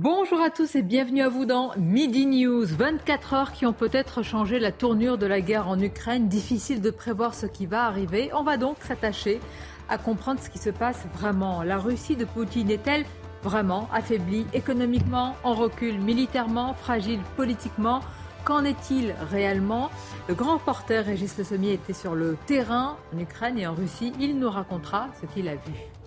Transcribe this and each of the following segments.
Bonjour à tous et bienvenue à vous dans Midi News. 24 heures qui ont peut-être changé la tournure de la guerre en Ukraine. Difficile de prévoir ce qui va arriver. On va donc s'attacher à comprendre ce qui se passe vraiment. La Russie de Poutine est-elle vraiment affaiblie économiquement, en recul militairement, fragile politiquement? Qu'en est-il réellement? Le grand reporter Régis Le Sommier était sur le terrain en Ukraine et en Russie. Il nous racontera ce qu'il a vu.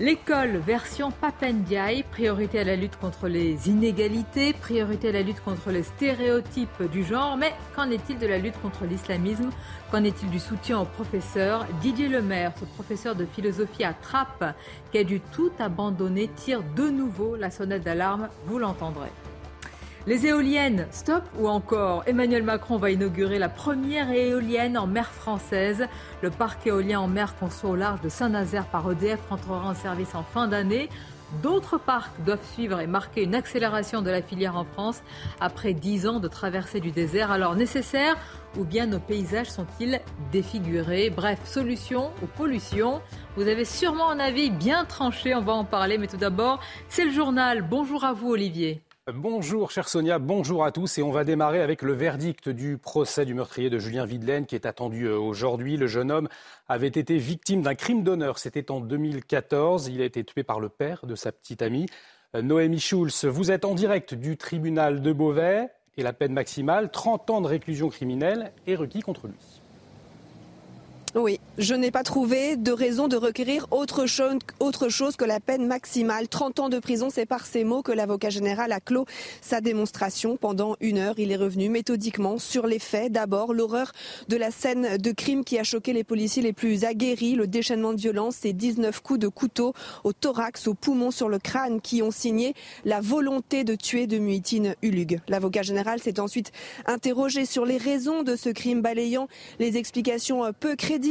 L'école version Papendiaï, priorité à la lutte contre les inégalités, priorité à la lutte contre les stéréotypes du genre, mais qu'en est-il de la lutte contre l'islamisme? Qu'en est-il du soutien aux professeurs? Didier Lemaire, ce professeur de philosophie à Trappes, qui a dû tout abandonner, tire de nouveau la sonnette d'alarme, vous l'entendrez. Les éoliennes, stop ou encore Emmanuel Macron va inaugurer la première éolienne en mer française. Le parc éolien en mer construit au large de Saint-Nazaire par EDF rentrera en service en fin d'année. D'autres parcs doivent suivre et marquer une accélération de la filière en France après dix ans de traversée du désert. Alors nécessaire ou bien nos paysages sont-ils défigurés? Bref, solution ou pollution? Vous avez sûrement un avis bien tranché, on va en parler. Mais tout d'abord, c'est le journal. Bonjour à vous Olivier. Bonjour chère Sonia, bonjour à tous et on va démarrer avec le verdict du procès du meurtrier de Julien Videlaine qui est attendu euh, aujourd'hui. Le jeune homme avait été victime d'un crime d'honneur, c'était en 2014, il a été tué par le père de sa petite amie. Euh, Noémie Schulz, vous êtes en direct du tribunal de Beauvais et la peine maximale, 30 ans de réclusion criminelle, est requis contre lui. Oui, je n'ai pas trouvé de raison de requérir autre chose, que la peine maximale. 30 ans de prison, c'est par ces mots que l'avocat général a clos sa démonstration. Pendant une heure, il est revenu méthodiquement sur les faits. D'abord, l'horreur de la scène de crime qui a choqué les policiers les plus aguerris, le déchaînement de violence, ces 19 coups de couteau au thorax, au poumon, sur le crâne qui ont signé la volonté de tuer de Muitine Ulug. L'avocat général s'est ensuite interrogé sur les raisons de ce crime balayant les explications peu crédibles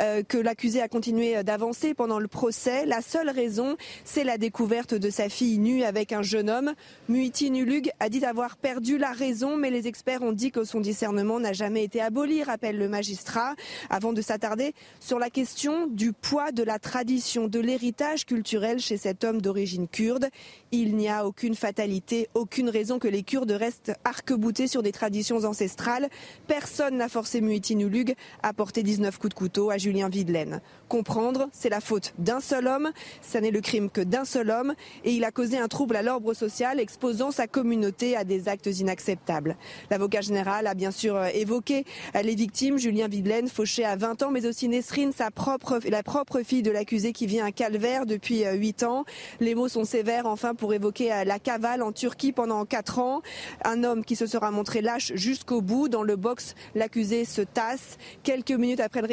euh, que l'accusé a continué d'avancer pendant le procès. La seule raison, c'est la découverte de sa fille nue avec un jeune homme. Muiti Nulug a dit avoir perdu la raison, mais les experts ont dit que son discernement n'a jamais été aboli, rappelle le magistrat, avant de s'attarder sur la question du poids de la tradition, de l'héritage culturel chez cet homme d'origine kurde. Il n'y a aucune fatalité, aucune raison que les Kurdes restent arc-boutés sur des traditions ancestrales. Personne n'a forcé Muiti Nulug à porter 19 coups de couteau à Julien Videlaine. Comprendre, c'est la faute d'un seul homme, ça n'est le crime que d'un seul homme, et il a causé un trouble à l'ordre social, exposant sa communauté à des actes inacceptables. L'avocat général a bien sûr évoqué les victimes, Julien Videlaine, fauché à 20 ans, mais aussi Nesrine, sa propre, la propre fille de l'accusé qui vit un calvaire depuis 8 ans. Les mots sont sévères enfin pour évoquer la cavale en Turquie pendant 4 ans. Un homme qui se sera montré lâche jusqu'au bout. Dans le box, l'accusé se tasse. Quelques minutes après le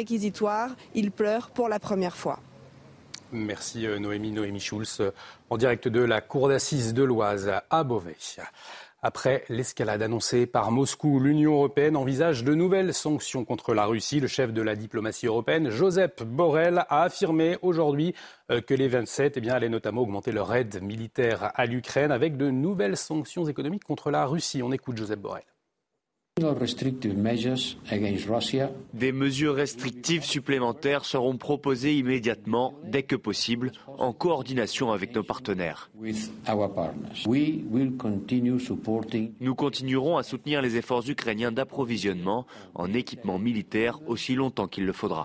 il pleure pour la première fois. Merci euh, Noémie, Noémie Schulz, euh, en direct de la cour d'assises de l'Oise à Beauvais. Après l'escalade annoncée par Moscou, l'Union européenne envisage de nouvelles sanctions contre la Russie. Le chef de la diplomatie européenne, Joseph Borrell, a affirmé aujourd'hui euh, que les 27 eh allaient notamment augmenter leur aide militaire à l'Ukraine avec de nouvelles sanctions économiques contre la Russie. On écoute Joseph Borrell. Des mesures restrictives supplémentaires seront proposées immédiatement, dès que possible, en coordination avec nos partenaires. Nous continuerons à soutenir les efforts ukrainiens d'approvisionnement en équipement militaire aussi longtemps qu'il le faudra.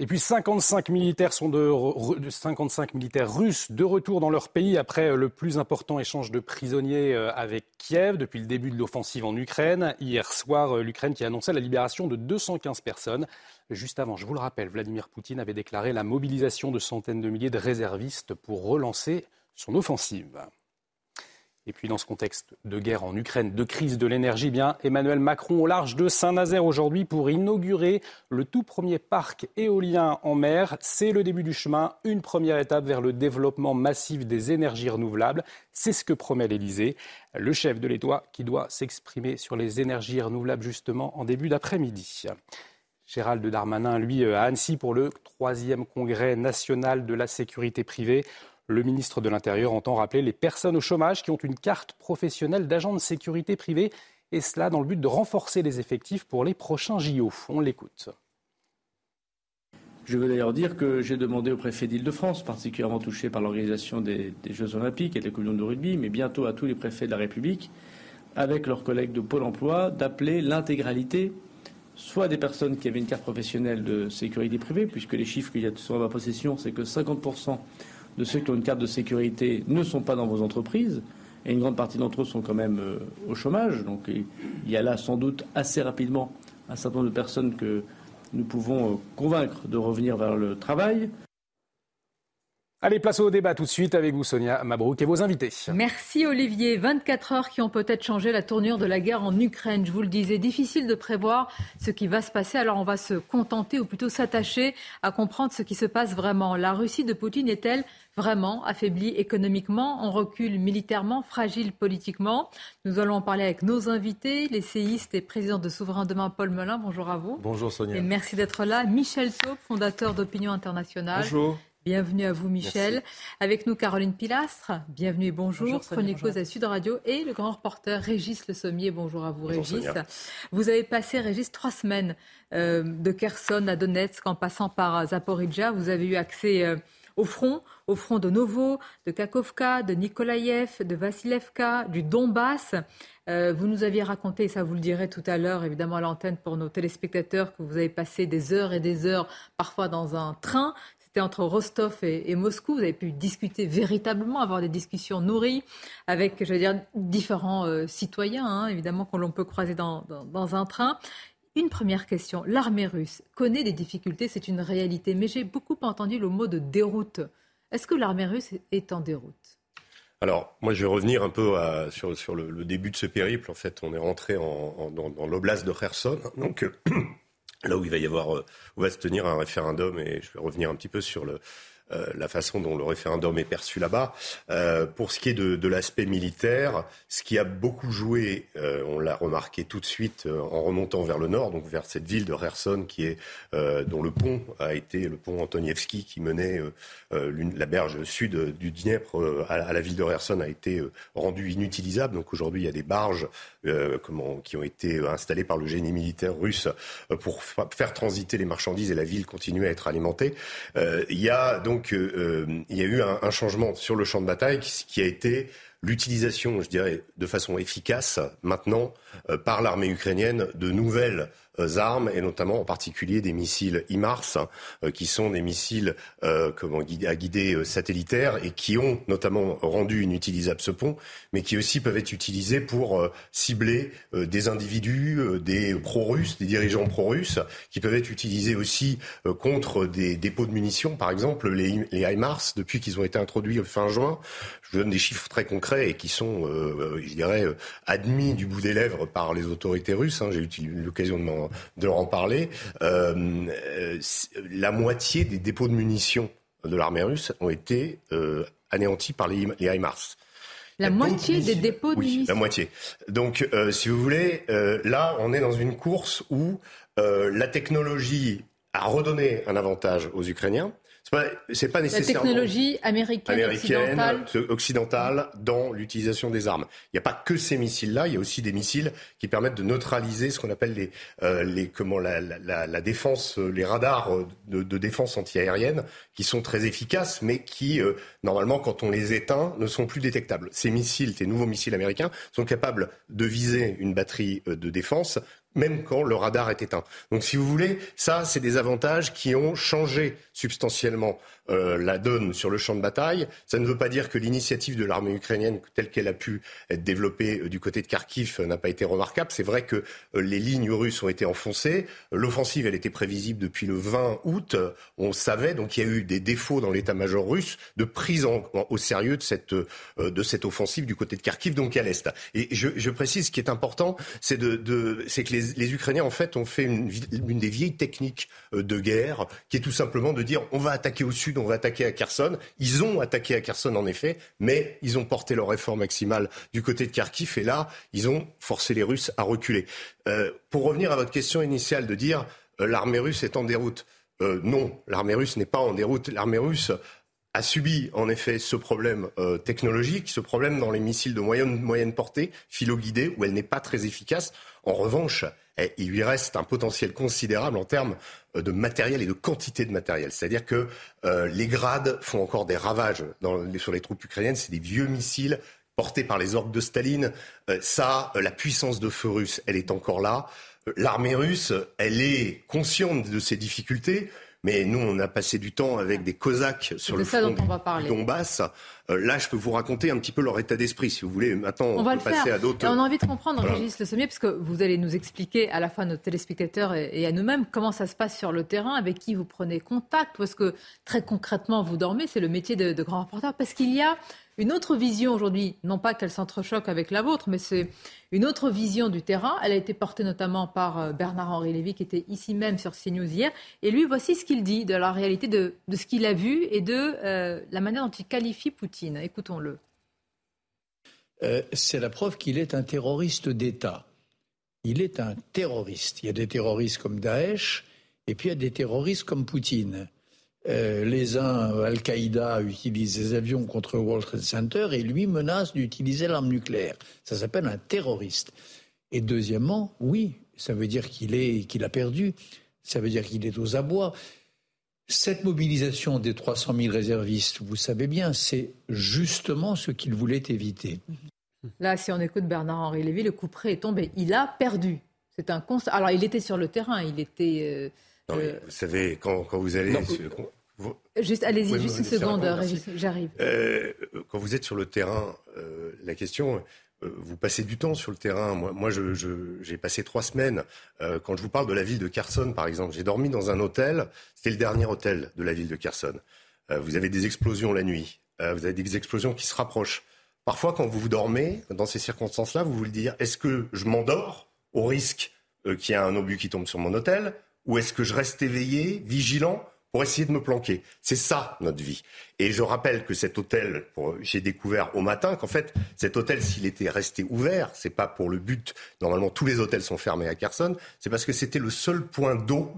Et puis 55 militaires sont de, 55 militaires russes de retour dans leur pays après le plus important échange de prisonniers euh, avec Kiev depuis le début de l'offensive en Ukraine. Hier soir, euh, l'Ukraine qui annonçait la libération de 215 personnes. Juste avant, je vous le rappelle, Vladimir Poutine avait déclaré la mobilisation de centaines de milliers de réservistes pour relancer son offensive. Et puis dans ce contexte de guerre en Ukraine, de crise de l'énergie, bien Emmanuel Macron au large de Saint-Nazaire aujourd'hui pour inaugurer le tout premier parc éolien en mer. C'est le début du chemin, une première étape vers le développement massif des énergies renouvelables. C'est ce que promet l'Elysée. Le chef de l'État qui doit s'exprimer sur les énergies renouvelables justement en début d'après-midi. Gérald Darmanin, lui, à Annecy pour le troisième congrès national de la sécurité privée. Le ministre de l'Intérieur entend rappeler les personnes au chômage qui ont une carte professionnelle d'agent de sécurité privée, et cela dans le but de renforcer les effectifs pour les prochains JO. On l'écoute. Je veux d'ailleurs dire que j'ai demandé au préfet d'Île-de-France, particulièrement touché par l'organisation des, Jeux Olympiques et des Coups de rugby, mais bientôt à tous les préfets de la République, avec leurs collègues de Pôle emploi, d'appeler l'intégralité, soit des personnes qui avaient une carte professionnelle de sécurité privée, puisque les chiffres qu'il y a sur ma possession, c'est que 50% de ceux qui ont une carte de sécurité ne sont pas dans vos entreprises. Et une grande partie d'entre eux sont quand même euh, au chômage. Donc il y a là sans doute assez rapidement un certain nombre de personnes que nous pouvons euh, convaincre de revenir vers le travail. Allez, place au débat tout de suite avec vous, Sonia Mabrouk, et vos invités. Merci, Olivier. 24 heures qui ont peut-être changé la tournure de la guerre en Ukraine. Je vous le disais, difficile de prévoir ce qui va se passer. Alors, on va se contenter, ou plutôt s'attacher à comprendre ce qui se passe vraiment. La Russie de Poutine est-elle vraiment affaiblie économiquement, en recul militairement, fragile politiquement Nous allons en parler avec nos invités, l'essayiste et président de Souverain Demain, Paul Melun. Bonjour à vous. Bonjour, Sonia. Et merci d'être là. Michel Taupe, fondateur d'Opinion Internationale. Bonjour. Bienvenue à vous, Michel. Avec nous, Caroline Pilastre. Bienvenue et bonjour. Chroniqueuse à Sud Radio. Et le grand reporter Régis Le Sommier. Bonjour à vous, Régis. Vous avez passé, Régis, trois semaines euh, de Kherson à Donetsk en passant par Zaporizhia. Vous avez eu accès euh, au front, au front de Novo, de Kakovka, de Nikolaïev, de Vassilevka, du Donbass. Euh, vous nous aviez raconté, et ça vous le direz tout à l'heure, évidemment à l'antenne pour nos téléspectateurs, que vous avez passé des heures et des heures, parfois dans un train, c'était entre Rostov et, Moscou. Vous avez pu discuter véritablement, avoir des discussions nourries avec, je veux dire, différents euh, citoyens, hein, évidemment, que l'on peut croiser dans, un train. Une première question. L'armée russe connaît des difficultés, c'est une réalité, mais j'ai beaucoup entendu le mot de déroute. Est-ce que l'armée russe est en déroute? Alors, moi, je vais revenir un peu sur, le, début de ce périple. En fait, on est rentré dans, dans l'oblast de Kherson. Donc, là où il va y avoir, euh, où va se tenir un référendum, et je vais revenir un petit peu sur le, euh, la façon dont le référendum est perçu là-bas. Euh, pour ce qui est de, l'aspect militaire, ce qui a beaucoup joué, euh, on l'a remarqué tout de suite en remontant vers le nord, donc vers cette ville de Kherson qui est dont le pont a été le pont Antonievski qui menait la berge sud du Dniepr à, la ville de Kherson a été rendu inutilisable. Donc aujourd'hui, il y a des barges qui ont été installées par le génie militaire russe pour faire transiter les marchandises et la ville continue à être alimentée. il y a donc donc euh, y a eu un, changement sur le champ de bataille qui, a été l'utilisation, je dirais, de façon efficace maintenant euh, par l'armée ukrainienne de nouvelles armes et notamment en particulier des missiles IMARS euh, qui sont des missiles euh, à guider satellitaire et qui ont notamment rendu inutilisable ce pont, mais qui aussi peuvent être utilisés pour cibler des individus, des pro-russes, des dirigeants pro-russes, qui peuvent être utilisés aussi contre des dépôts de munitions, par exemple les, les depuis qu'ils ont été introduits fin juin. Je vous donne des chiffres très concrets et qui sont, je dirais, admis du bout des lèvres par les autorités russes. Hein. J'ai eu l'occasion de m'en de leur en parler. Euh, la moitié des dépôts de munitions de l'armée russe ont été euh, anéantis par les, les HIMARS. La moitié des dépôts de oui, la moitié. Donc, euh, si vous voulez, là, on est dans une course où la technologie a redonné un avantage aux Ukrainiens. C'est pas, pas nécessairement la technologie américaine, américaine occidentale. dans l'utilisation des armes. Il n'y a pas que ces missiles-là, il y a aussi des missiles qui permettent de neutraliser ce qu'on appelle les, euh, les comment la, la, la, défense, les radars de, de défense antiaérienne, qui sont très efficaces, mais qui euh, normalement, quand on les éteint, ne sont plus détectables. Ces missiles, ces nouveaux missiles américains, sont capables de viser une batterie euh, de défense même quand le radar est éteint. Donc si vous voulez, ça, c'est des avantages qui ont changé substantiellement euh, la donne sur le champ de bataille. Ça ne veut pas dire que l'initiative de l'armée ukrainienne, telle qu'elle a pu être développée euh, du côté de Kharkiv, n'a pas été remarquable. C'est vrai que les lignes russes ont été enfoncées. L'offensive, elle était prévisible depuis le 20 août. On savait, donc il y a eu des défauts dans l'état-major russe de prise au sérieux de cette, de cette offensive du côté de Kharkiv, donc à l'est. Et je, je, précise, ce qui est important, c'est de, de que les, les, Ukrainiens, en fait, ont fait une, une des vieilles techniques de guerre, qui est tout simplement de dire on va attaquer au sud, on va attaquer à Kherson. Ils ont attaqué à Kherson en effet, mais ils ont porté leur effort maximal du côté de Kharkiv et là, ils ont forcé les Russes à reculer. Euh, pour revenir à votre question initiale de dire euh, l'armée russe est en déroute. Euh, non, l'armée russe n'est pas en déroute. L'armée russe a subi en effet ce problème euh, technologique, ce problème dans les missiles de moyenne, moyenne portée, philo-guidés, où elle n'est pas très efficace. En revanche, eh, il lui reste un potentiel considérable en termes euh, de matériel et de quantité de matériel. C'est-à-dire que euh, les grades font encore des ravages dans, sur les troupes ukrainiennes. C'est des vieux missiles portés par les orques de Staline. ça, la puissance de feu russe, elle est encore là. L'armée russe, elle est consciente de ces difficultés. Mais nous, on a passé du temps avec des Cosaques sur le front du Donbass. Euh, là, je peux vous raconter un petit peu leur état d'esprit, si vous voulez. Maintenant, on, va passer à d'autres. On a envie de comprendre, Régis Le Sommier, parce que vous allez nous expliquer à la fois à nos téléspectateurs et, à nous-mêmes comment ça se passe sur le terrain, avec qui vous prenez contact, est-ce que très concrètement vous dormez? C'est le métier de, de grand reporter, parce qu'il y a une autre vision aujourd'hui, non pas qu'elle s'entrechoque avec la vôtre, mais c'est une autre vision du terrain. Elle a été portée notamment par euh, Bernard-Henri Lévy, qui était ici même sur CNews hier. Et lui, voici ce qu'il dit de la réalité de, ce qu'il a vu et de euh, la manière dont il qualifie Poutine. Écoutons-le. Euh, c'est la preuve qu'il est un terroriste d'État. Il est un terroriste. Il y a des terroristes comme Daesh, et puis il y a des terroristes comme Poutine. Euh, les uns, Al-Qaïda, utilisent des avions contre World Trade Center et lui menace d'utiliser l'arme nucléaire. Ça s'appelle un terroriste. Et deuxièmement, oui, ça veut dire qu'il est qu'il a perdu. Ça veut dire qu'il est aux abois. Cette mobilisation des 300 000 réservistes, vous savez bien, c'est justement ce qu'il voulait éviter. Là, si on écoute Bernard-Henri Lévy, le coup près est tombé. Il a perdu. C'est un constat. Alors, il était sur le terrain, il était. Euh, euh, vous savez, quand, vous allez. Juste, allez-y, juste une seconde, j'arrive. Euh, quand vous êtes sur le terrain, euh, la question, euh, vous passez du temps sur le terrain. Moi, moi j'ai passé trois semaines. quand je vous parle de la ville de Kherson, par exemple, j'ai dormi dans un hôtel. C'était le dernier hôtel de la ville de Kherson. vous avez des explosions la nuit. vous avez des explosions qui se rapprochent. Parfois, quand vous vous dormez, dans ces circonstances-là, vous vous le dire est-ce que je m'endors au risque qu'il y ait un obus qui tombe sur mon hôtel, ou est-ce que je reste éveillé, vigilant pour essayer de me planquer. C'est ça notre vie. Et je rappelle que cet hôtel, j'ai découvert au matin qu'en fait cet hôtel, s'il était resté ouvert, c'est pas pour le but. Normalement, tous les hôtels sont fermés à Kherson. C'est parce que c'était le seul point d'eau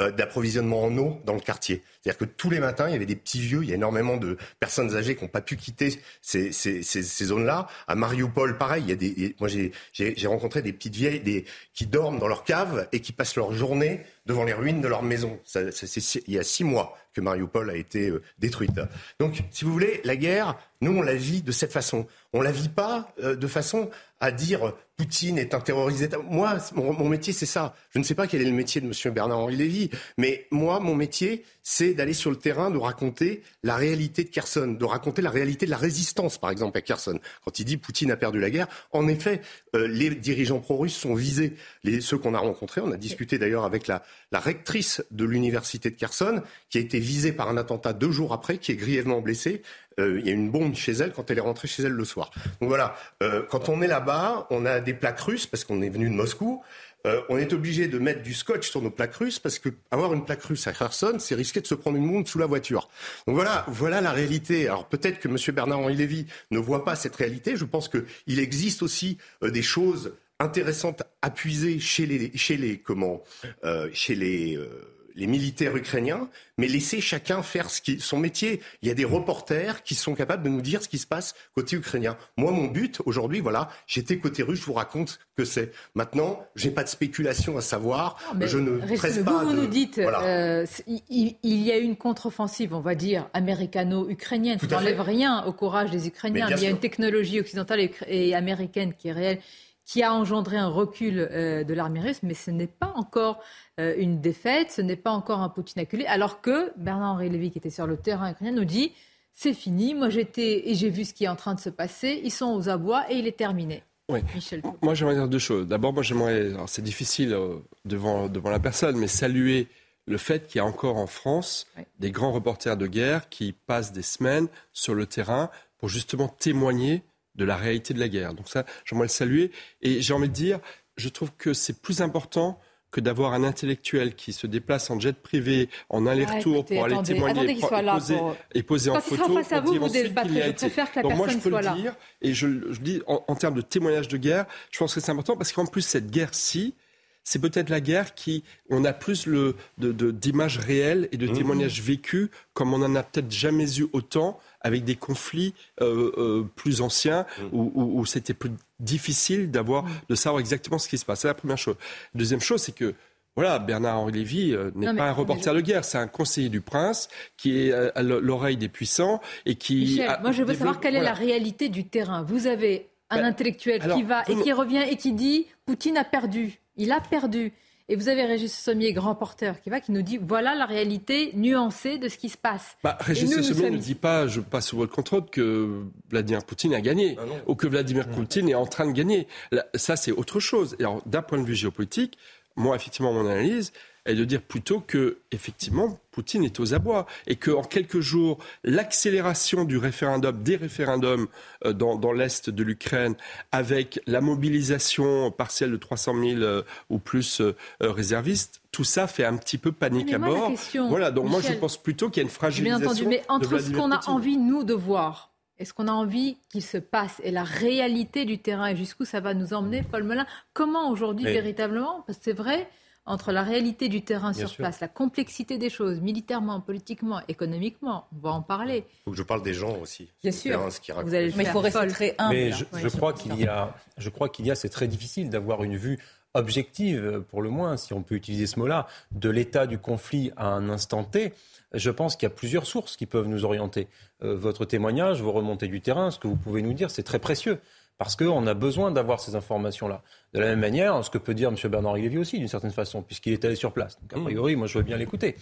euh, d'approvisionnement en eau dans le quartier. C'est-à-dire que tous les matins, il y avait des petits vieux, il y a énormément de personnes âgées qui n'ont pas pu quitter ces, ces, ces, ces zones-là. À Mariupol, pareil, il y a des, moi j'ai rencontré des petites vieilles des, qui dorment dans leur cave et qui passent leur journée devant les ruines de leur maison. Ça, c'est il y a six mois que Mariupol a été euh, détruite. Donc, si vous voulez, la guerre, nous, on la vit de cette façon. On la vit pas euh, de façon à dire Poutine est un terroriste Moi, mon, métier, c'est ça. Je ne sais pas quel est le métier de M. Bernard-Henri Lévy, mais moi, mon métier, c'est d'aller sur le terrain, de raconter la réalité de Kherson, de raconter la réalité de la résistance, par exemple, à Kherson. Quand il dit Poutine a perdu la guerre, en effet, euh, les dirigeants pro-russes sont visés. Les, ceux qu'on a rencontrés, on a discuté d'ailleurs avec la, la rectrice de l'université de Kherson, qui a été visée par un attentat deux jours après, qui est grièvement blessée. Euh, il y a une bombe chez elle quand elle est rentrée chez elle le soir. Donc voilà, euh, quand on est là-bas, on a des plaques russes parce qu'on est venu de Moscou. Euh, on est obligé de mettre du scotch sur nos plaques russes parce que avoir une plaque russe à Kherson, c'est risquer de se prendre une bombe sous la voiture. Donc voilà, voilà la réalité. Alors peut-être que M. Bernard-Henri Lévy ne voit pas cette réalité. Je pense qu'il existe aussi des choses intéressantes à puiser chez les, chez les comment, chez les les militaires ukrainiens, mais laisser chacun faire ce qui, son métier. Il y a des reporters qui sont capables de nous dire ce qui se passe côté ukrainien. Moi, mon but aujourd'hui, voilà, j'étais côté russe, je vous raconte que c'est. Maintenant, j'ai pas de spéculation à savoir. je ne presse pas. Vous nous dites, euh, il, y a une contre-offensive, on va dire, américano-ukrainienne. qui n'enlève rien au courage des Ukrainiens. il y a une technologie occidentale et américaine qui est réelle qui a engendré un recul euh, de l'armée russe, mais ce n'est pas encore euh, une défaite, ce n'est pas encore un Poutine acculé, alors que Bernard-Henri Lévy, qui était sur le terrain ukrainien, nous dit c'est fini, moi j'étais et j'ai vu ce qui est en train de se passer, ils sont aux abois et il est terminé. Oui. Moi j'aimerais dire deux choses. D'abord, moi j'aimerais, c'est difficile euh, devant, devant la personne, mais saluer le fait qu'il y a encore en France des grands reporters de guerre qui passent des semaines sur le terrain pour justement témoigner de la réalité de la guerre. Donc ça, j'aimerais le saluer. Et j'ai envie de dire, je trouve que c'est plus important que d'avoir un intellectuel qui se déplace en jet privé, en aller-retour pour aller témoigner et, poser, en photo. Face à vous, vous Je préfère que la Donc moi, je peux le dire, et je, dis en, en, termes de témoignage de guerre, je pense que c'est important parce qu'en plus, cette guerre-ci, c'est peut-être la guerre qui, on a plus le, d'images réelles et de mmh. témoignages vécus comme on n'en a peut-être jamais eu autant avec des conflits euh, euh, plus anciens mmh. où, c'était plus difficile d'avoir, mmh. de savoir exactement ce qui se passe. C'est la première chose. Deuxième chose, c'est que voilà, Bernard-Henri Lévy euh, n'est pas un reporter de guerre, c'est un conseiller du prince qui est à l'oreille des puissants et qui. Michel, moi je veux savoir quelle est la réalité du terrain. Vous avez un ben, intellectuel qui va et qui revient et qui dit Poutine a perdu. Il a perdu. Et vous avez Régis Sommier, grand porteur, qui va, qui nous dit voilà la réalité nuancée de ce qui se passe. Bah, Régis Sommier ne dit pas, je passe sous votre contrôle, que Vladimir Poutine a gagné, ah ou que Vladimir Poutine est en train de gagner. ça, c'est autre chose. Et d'un point de vue géopolitique, moi, effectivement, mon analyse, est de dire plutôt que, effectivement, Poutine est aux abois et qu'en quelques jours, l'accélération du référendum, des référendums euh, dans, l'est de l'Ukraine, avec la mobilisation partielle de 300 000 euh, ou plus euh, réservistes, tout ça fait un petit peu panique à bord. voilà, donc moi je pense plutôt qu'il y a une fragilisation. Bien entendu, mais entre ce qu'on a envie nous de voir est-ce qu'on a envie qu'il se passe Et la réalité du terrain et jusqu'où ça va nous emmener, Paul Melun Comment aujourd'hui véritablement Parce que c'est vrai, entre la réalité du terrain sur place, la complexité des choses, militairement, politiquement, économiquement, on va en parler. Il faut que je parle des gens aussi. Bien sûr. Vous allez mais il faut rester très humble. Mais je, je crois qu'il y a, je crois qu'il y a, c'est très difficile d'avoir une vue objective, pour le moins, si on peut utiliser ce mot-là, de l'état du conflit à un instant T. Je pense qu'il y a plusieurs sources qui peuvent nous orienter. Euh, votre témoignage, vos remontées du terrain, ce que vous pouvez nous dire, c'est très précieux parce qu'on a besoin d'avoir ces informations-là. De la même manière, ce que peut dire M. Bernard Lévy aussi, d'une certaine façon, puisqu'il est allé sur place. Donc, a mmh. priori, moi, je veux bien l'écouter.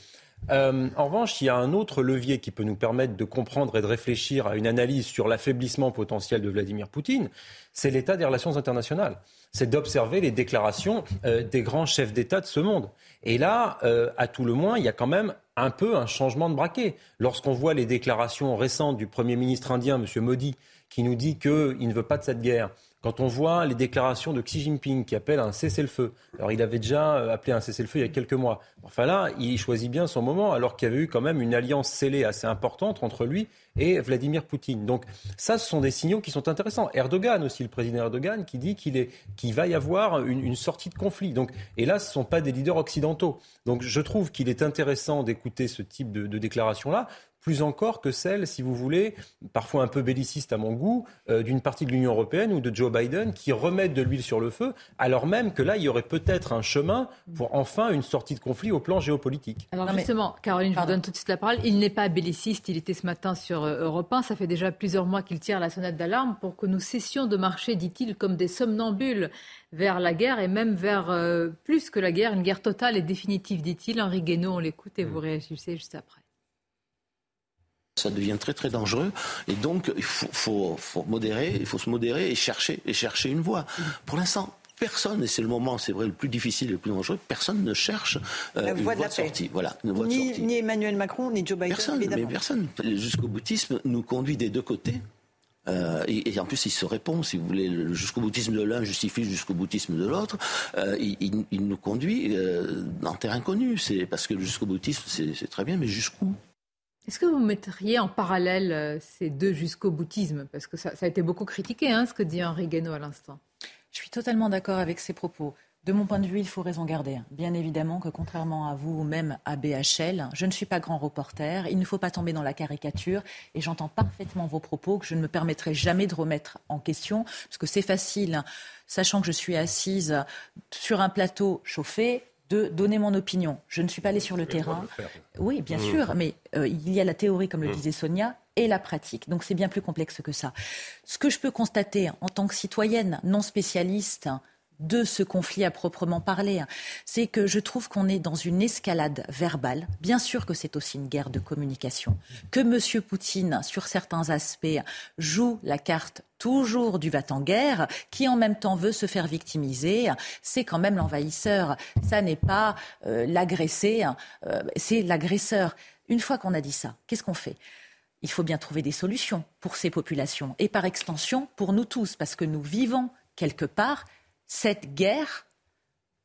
Euh, en revanche, il y a un autre levier qui peut nous permettre de comprendre et de réfléchir à une analyse sur l'affaiblissement potentiel de Vladimir Poutine, c'est l'état des relations internationales. C'est d'observer les déclarations euh, des grands chefs d'État de ce monde. Et là, euh, à tout le moins, il y a quand même un peu un changement de braquet. Lorsqu'on voit les déclarations récentes du Premier ministre indien, M. Modi, qui nous dit qu'il ne veut pas de cette guerre, quand on voit les déclarations de Xi Jinping qui appelle un cessez-le-feu, alors il avait déjà euh, appelé un cessez-le-feu il y a quelques mois. Enfin là, il choisit bien son moment alors qu'il y avait eu quand même une alliance scellée assez importante entre lui et Vladimir Poutine. Donc ça, ce sont des signaux qui sont intéressants. Erdogan aussi, le président Erdogan, qui dit qu'il va y avoir une, sortie de conflit. Donc, et là, ce ne sont pas des leaders occidentaux. Donc je trouve qu'il est intéressant d'écouter ce type de, de déclaration-là plus encore que celle, si vous voulez, parfois un peu belliciste à mon goût, euh, d'une partie de l'Union européenne ou de Joe Biden qui remettent de l'huile sur le feu, alors même que là, il y aurait peut-être un chemin pour enfin une sortie de conflit au plan géopolitique. Alors justement, Caroline, je vous donne tout de suite la parole. Il n'est pas belliciste, il était ce matin sur euh, Europe 1. Ça fait déjà plusieurs mois qu'il tire la sonnette d'alarme pour que nous cessions de marcher, dit-il, comme des somnambules vers la guerre et même vers euh, plus que la guerre, une guerre totale et définitive, dit-il. Henri Guénaud, on l'écoute et vous réagissez juste après ça devient très très dangereux. Et donc, il faut, modérer, il faut se modérer et chercher, et chercher une voie. Pour l'instant, personne, et c'est le moment, c'est vrai, le plus difficile et le plus dangereux, personne ne cherche euh, une voie, de, sortie. Voilà, ni, Emmanuel Macron, ni Joe Biden. Personne, mais personne. Le jusqu'au boutisme nous conduit des deux côtés. Euh, et, en plus, il se répond, si vous voulez, le jusqu'au boutisme de l'un justifie le jusqu'au boutisme de l'autre. Euh, il, nous conduit en terrain connu. C'est parce que le jusqu'au boutisme, c'est très bien, mais jusqu'où? Est-ce que vous mettriez en parallèle euh, ces deux jusqu'au boutisme? Parce que ça, a été beaucoup critiqué, hein, ce que dit Henri Guénaud à l'instant. Je suis totalement d'accord avec ces propos. De mon point de vue, il faut raison garder. Bien évidemment que contrairement à vous ou même à BHL, je ne suis pas grand reporter. Il ne faut pas tomber dans la caricature. Et j'entends parfaitement vos propos que je ne me permettrai jamais de remettre en question. Parce que c'est facile, sachant que je suis assise sur un plateau chauffé, de donner mon opinion. Je ne suis pas allée sur le terrain. oui, bien mmh. sûr, mais euh, il y a la théorie, comme le mmh. disait Sonia, et la pratique. Donc c'est bien plus complexe que ça. Ce que je peux constater en tant que citoyenne non spécialiste de ce conflit à proprement parler, c'est que je trouve qu'on est dans une escalade verbale. Bien sûr que c'est aussi une guerre de communication. Que M. Poutine, sur certains aspects, joue la carte toujours du va en guerre, qui en même temps veut se faire victimiser, c'est quand même l'envahisseur. Ça n'est pas euh, l'agressé, euh, c'est l'agresseur. Une fois qu'on a dit ça, qu'est-ce qu'on fait? Il faut bien trouver des solutions pour ces populations et par extension pour nous tous, parce que nous vivons quelque part cette guerre,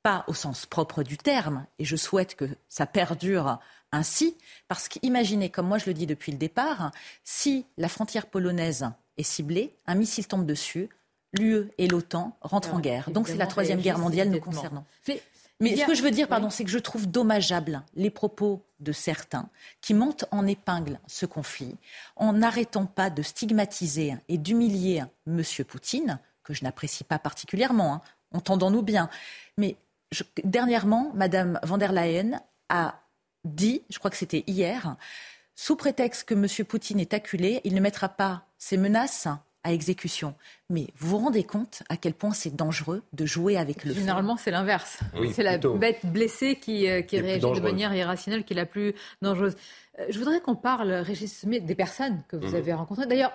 pas au sens propre du terme, et je souhaite que ça perdure ainsi, parce qu'imaginez, comme moi je le dis depuis le départ, si la frontière polonaise est ciblée, un missile tombe dessus, l'UE et l'OTAN rentrent en guerre. Donc c'est la troisième guerre mondiale nous concernant. Mais ce que je veux dire, pardon, c'est que je trouve dommageable les propos de certains qui montent en épingle ce conflit en n'arrêtant pas de stigmatiser et d'humilier M. Poutine, que je n'apprécie pas particulièrement. Hein entendons-nous bien. Mais dernièrement, Madame van der Leyen a dit, je crois que c'était hier, sous prétexte que M. Poutine est acculé, il ne mettra pas ses menaces à exécution. Mais vous vous rendez compte à quel point c'est dangereux de jouer avec le Généralement, c'est l'inverse. c'est la bête blessée qui, euh, réagit de manière irrationnelle qui est la plus dangereuse. Euh, je voudrais qu'on parle, Régis des personnes que vous mhm. avez rencontrées. D'ailleurs,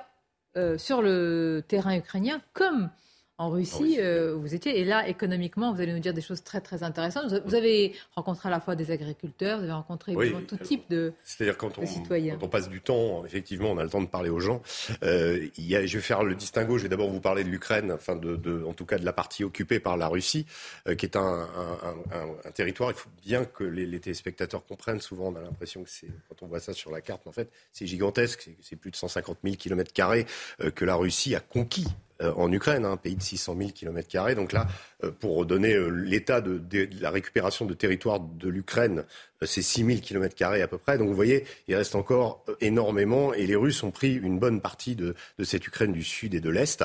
euh, sur le terrain ukrainien, comme en Russie, ah euh, vous étiez. Et là, économiquement, vous allez nous dire des choses très, très intéressantes. Vous avez rencontré à la fois des agriculteurs, vous avez rencontré tout type de, C'est-à-dire quand on, citoyens. Quand on passe du temps, effectivement, on a le temps de parler aux gens. Euh, il y a, je vais faire le distinguo. Je vais d'abord vous parler de l'Ukraine, enfin, de, de, en tout cas de la partie occupée par la Russie, euh, qui est un, un, un, un, territoire. Il faut bien que les, les, téléspectateurs comprennent. Souvent, on a l'impression que c'est, quand on voit ça sur la carte, en fait, c'est gigantesque. C'est plus de 150 000 kilomètres carrés que la Russie a conquis en Ukraine, un pays de 600 000 km. Donc là, euh, pour donner euh, l'état de, la récupération de territoire de l'Ukraine, c'est 6 000 km à peu près. Donc vous voyez, il reste encore énormément et les Russes ont pris une bonne partie de, cette Ukraine du Sud et de l'Est.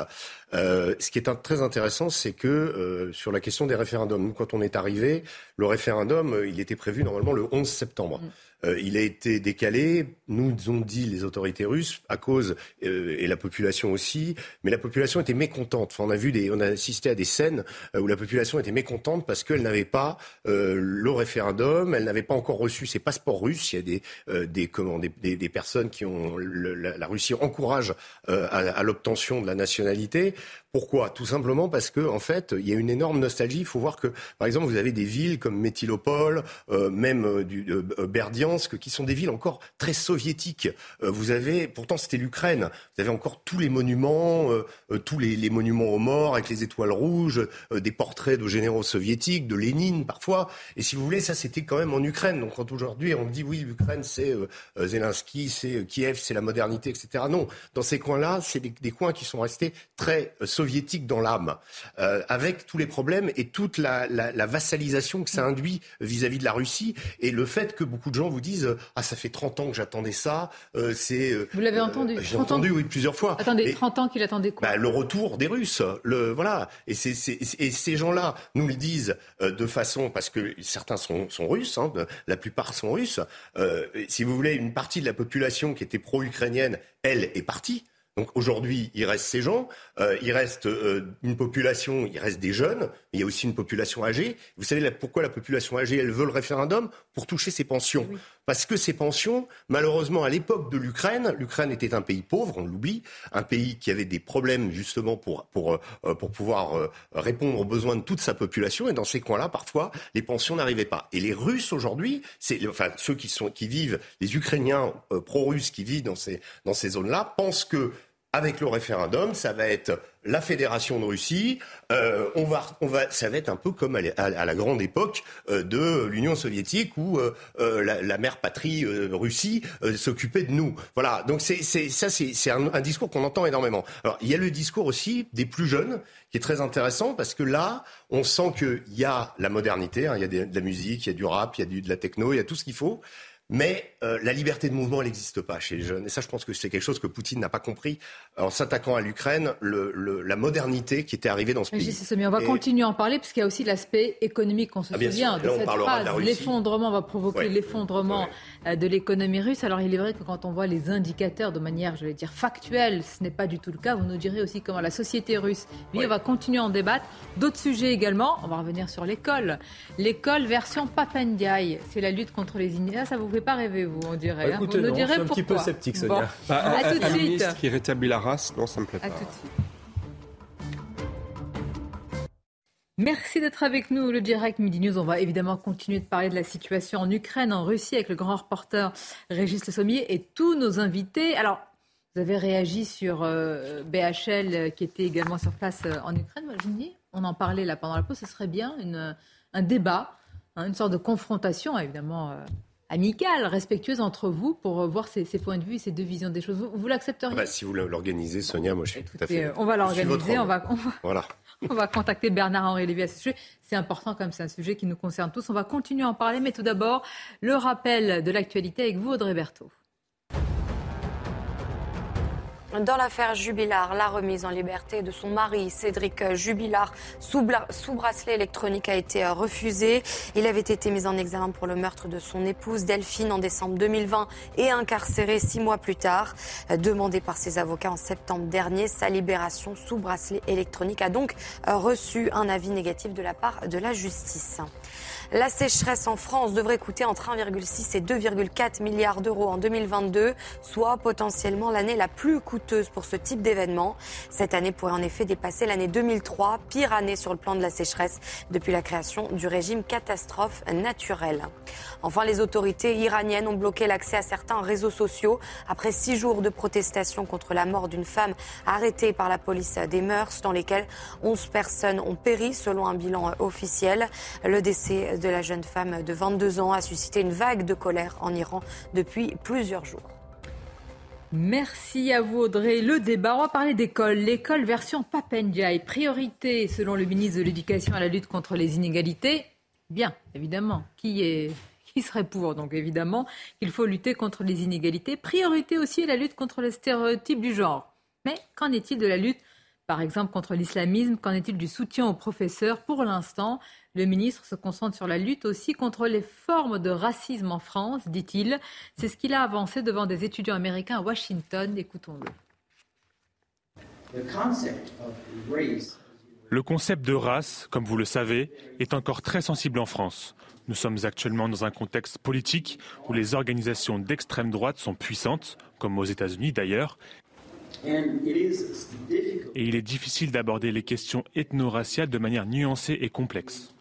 ce qui est très intéressant, c'est que sur la question des référendums, quand on est arrivé, le référendum, il était prévu normalement le 11 septembre. Euh, il a été décalé, nous ont dit les autorités russes, à cause, euh, et la population aussi, mais la population était mécontente. on, a vu des, on a assisté à des scènes euh, où la population était mécontente parce qu'elle n'avait pas le référendum, elle n'avait pas encore reçu ses passeports russes. Il y a des, des, comment, des, des, personnes qui ont... la, Russie encourage à l'obtention de la nationalité. Pourquoi? Tout simplement parce que en fait, il y a une énorme nostalgie. Il faut voir que, par exemple, vous avez des villes comme Métilopol, euh, même euh, du, euh, Berdiansk, qui sont des villes encore très soviétiques. vous avez, pourtant, c'était l'Ukraine. Vous avez encore tous les monuments, tous les, monuments aux morts avec les étoiles rouges, des portraits de généraux soviétiques, de Lénine parfois. Et si vous voulez, ça c'était quand même en Ukraine. Donc quand aujourd'hui on dit oui, l'Ukraine c'est Zelensky, c'est Kiev, c'est la modernité, etc. Non, dans ces coins-là, c'est des, coins qui sont restés très soviétiques soviétique dans l'âme, euh, avec tous les problèmes et toute la, vassalisation que ça induit vis-à-vis de la Russie, et le fait que beaucoup de gens vous disent ah ça fait 30 ans que j'attendais ça, euh, c'est euh, vous l'avez entendu J'ai entendu oui plusieurs fois. Attendez, 30 ans qu'il attendait quoi? Bah, Le retour des Russes, le voilà, et, ces gens-là nous le disent de façon parce que certains sont, sont russes, hein, la plupart sont russes. si vous voulez, une partie de la population qui était pro-ukrainienne, elle est partie. Donc aujourd'hui, il reste ces gens, euh, il reste euh, une population, il reste des jeunes, mais il y a aussi une population âgée. Vous savez pourquoi la population âgée, elle veut le référendum? Pour toucher ses pensions. Parce que ces pensions, malheureusement, à l'époque de l'Ukraine, l'Ukraine était un pays pauvre, on l'oublie, un pays qui avait des problèmes justement pour, pour, euh, pour pouvoir répondre aux besoins de toute sa population. Et dans ces coins-là, parfois, les pensions n'arrivaient pas. Et les Russes aujourd'hui, c'est enfin ceux qui sont qui vivent, les Ukrainiens pro-russes qui vivent dans ces dans ces zones-là, pensent que avec le référendum, ça va être la fédération de Russie. Euh, on va, on va, ça va être un peu comme à, la grande époque euh, de l'Union soviétique où euh, la, mère patrie Russie s'occupait de nous. Voilà. Donc c'est, ça, c'est, un, discours qu'on entend énormément. Alors il y a le discours aussi des plus jeunes qui est très intéressant parce que là, on sent qu'il y a la modernité, hein, il y a de la musique, il y a du rap, il y a du, de la techno, il y a tout ce qu'il faut. Mais euh, la liberté de mouvement, elle n'existe pas chez les jeunes. Et ça, je pense que c'est quelque chose que Poutine n'a pas compris en s'attaquant à l'Ukraine, le, la modernité qui était arrivée dans ce pays. on va continuer à en parler, puisqu'il y a aussi l'aspect économique. On se ah, souvient de cette phrase. L'effondrement va provoquer l'effondrement euh, de l'économie russe. Alors, il est vrai que quand on voit les indicateurs de manière, je vais dire, factuelle, ce n'est pas du tout le cas. Vous nous direz aussi comment la société russe, lui, on va continuer à en débattre. D'autres sujets également. On va revenir sur l'école. L'école version Papendiaï. C'est la lutte contre les inégalités. Ça vous fait pas rêver, vous, on dirait. Bah, hein. écoutez, vous je suis un petit peu sceptique, Sonia. Bon. Bah, à, tout de suite. ministre qui rétablit la race, non, ça me plaît pas. À tout de suite. Merci d'être avec nous. Le direct Midi News, on va évidemment continuer de parler de la situation en Ukraine, en Russie, avec le grand reporter Régis Le Sommier et tous nos invités. Alors, vous avez réagi sur euh, BHL qui était également sur place euh, en Ukraine. Moi, je me dis, on en parlait là pendant la pause, ce serait bien une, un débat, hein, une sorte de confrontation, évidemment. Euh, amicale, respectueuse entre vous pour voir ces, points de vue et ces deux visions des choses. Vous, l'accepteriez ah bah, Si vous l'organisez, Sonia, moi je suis tout à fait. On va l'organiser, on va, on va, voilà. on va contacter Bernard-Henri Lévy à ce sujet. C'est important comme c'est un sujet qui nous concerne tous. On va continuer à en parler, mais tout d'abord, le rappel de l'actualité avec vous, Audrey Berthaud. Dans l'affaire Jubilard, la remise en liberté de son mari, Cédric Jubilard, sous, bracelet électronique a été euh, refusée. Il avait été mis en examen pour le meurtre de son épouse Delphine en décembre 2020 et incarcéré six mois plus tard. Euh, demandé par ses avocats en septembre dernier, sa libération sous bracelet électronique a donc euh, reçu un avis négatif de la part de la justice. La sécheresse en France devrait coûter entre 1,6 et 2,4 milliards d'euros en 2022, soit potentiellement l'année la plus coûteuse pour ce type d'événement. Cette année pourrait en effet dépasser l'année 2003, pire année sur le plan de la sécheresse depuis la création du régime catastrophe naturelle. Enfin, les autorités iraniennes ont bloqué l'accès à certains réseaux sociaux après six jours de protestation contre la mort d'une femme arrêtée par la police des mœurs, dans lesquelles 11 personnes ont péri selon un bilan officiel. Le décès la jeune femme de 22 ans a suscité une vague de colère en Iran depuis plusieurs jours. Merci à vous Audrey. Le débat, on va parler d'école. L'école version Papendiaï. Priorité selon le ministre de l'Éducation à la lutte contre les inégalités. Bien, évidemment. Qui est qui serait pour Donc évidemment qu'il faut lutter contre les inégalités. Priorité aussi la lutte contre les stéréotypes du genre. Mais qu'en est-il de la lutte, par exemple, contre l'islamisme? Qu'en est-il du soutien aux professeurs? Pour l'instant, le ministre se concentre sur la lutte aussi contre les formes de racisme en France, dit-il. C'est ce qu'il a avancé devant des étudiants américains à Washington. Écoutons-le. Le concept de race, comme vous le savez, est encore très sensible en France. Nous sommes actuellement dans un contexte politique où les organisations d'extrême droite sont puissantes, comme aux États-Unis d'ailleurs, et il est difficile d'aborder les questions ethno-raciales de manière nuancée et complexe.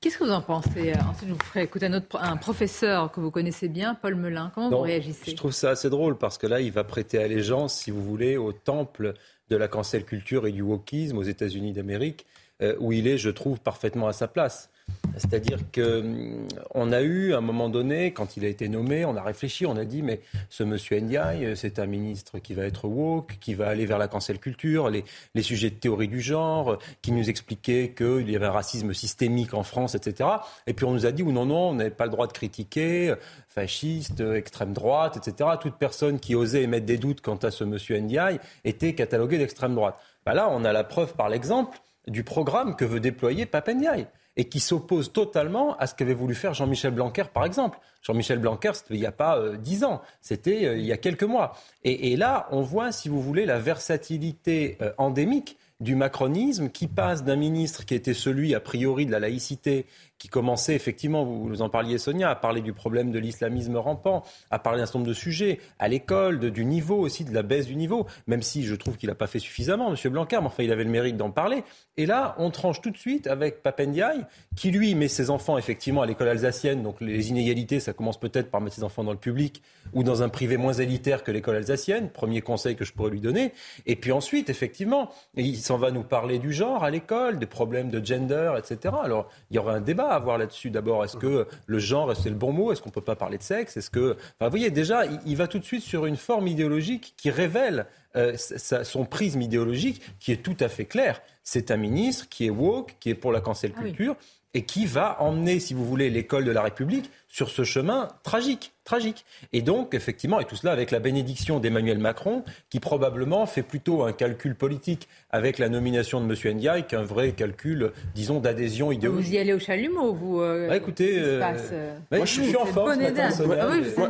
Qu'est-ce que vous en pensez Ensuite, je vous ferai écouter un, autre, un professeur que vous connaissez bien, Paul Melun. Comment vous réagissez Je trouve ça assez drôle parce que là, il va prêter allégeance, si vous voulez, au temple de la cancel culture et du wokisme aux États-Unis d'Amérique, euh, où il est, je trouve, parfaitement à sa place. C'est-à-dire qu'on a eu, à un moment donné, quand il a été nommé, on a réfléchi, on a dit, mais ce monsieur Ndiaye, c'est un ministre qui va être woke, qui va aller vers la cancel culture, les, sujets de théorie du genre, qui nous expliquait qu'il y avait un racisme systémique en France, etc. Et puis on nous a dit, ou non, non, on n'avait pas le droit de critiquer, fasciste, extrême droite, etc. Toute personne qui osait émettre des doutes quant à ce monsieur Ndiaye était cataloguée d'extrême droite. Bah là, on a la preuve par l'exemple du programme que veut déployer Papendiaï et qui s'oppose totalement à ce qu'avait voulu faire Jean-Michel Blanquer, par exemple. Jean-Michel Blanquer, c'était il n'y a pas euh, dix ans, c'était euh, il y a quelques mois. Et, là, on voit, si vous voulez, la versatilité euh, endémique du macronisme qui passe d'un ministre qui était celui, a priori, de la laïcité, qui commençait effectivement, vous en parliez Sonia, à parler du problème de l'islamisme rampant, à parler d'un certain nombre de sujets, à l'école, du niveau aussi, de la baisse du niveau, même si je trouve qu'il n'a pas fait suffisamment, M. Blanquer, mais enfin il avait le mérite d'en parler. Et là, on tranche tout de suite avec Papendiaï, qui lui met ses enfants effectivement à l'école alsacienne, donc les inégalités, ça commence peut-être par mettre ses enfants dans le public ou dans un privé moins élitaire que l'école alsacienne, premier conseil que je pourrais lui donner. Et puis ensuite, effectivement, il s'en va nous parler du genre à l'école, des problèmes de gender, etc. Alors, il y aurait un débat à avoir là-dessus. D'abord, est-ce que le genre, c'est le bon mot? Est-ce qu'on ne peut pas parler de sexe? Est-ce que, enfin, vous voyez, déjà, il, va tout de suite sur une forme idéologique qui révèle euh, son prisme idéologique qui est tout à fait clair. C'est un ministre qui est woke, qui est pour la cancel ah culture. Et qui va emmener, si vous voulez, l'école de la République sur ce chemin tragique, tragique. Et donc, effectivement, et tout cela avec la bénédiction d'Emmanuel Macron, qui probablement fait plutôt un calcul politique avec la nomination de M. Ndiaye qu'un vrai calcul, disons, d'adhésion idéologique. Vous y allez au chalumeau, vous euh, bah, Écoutez, euh, euh, moi je suis en forme ce matin.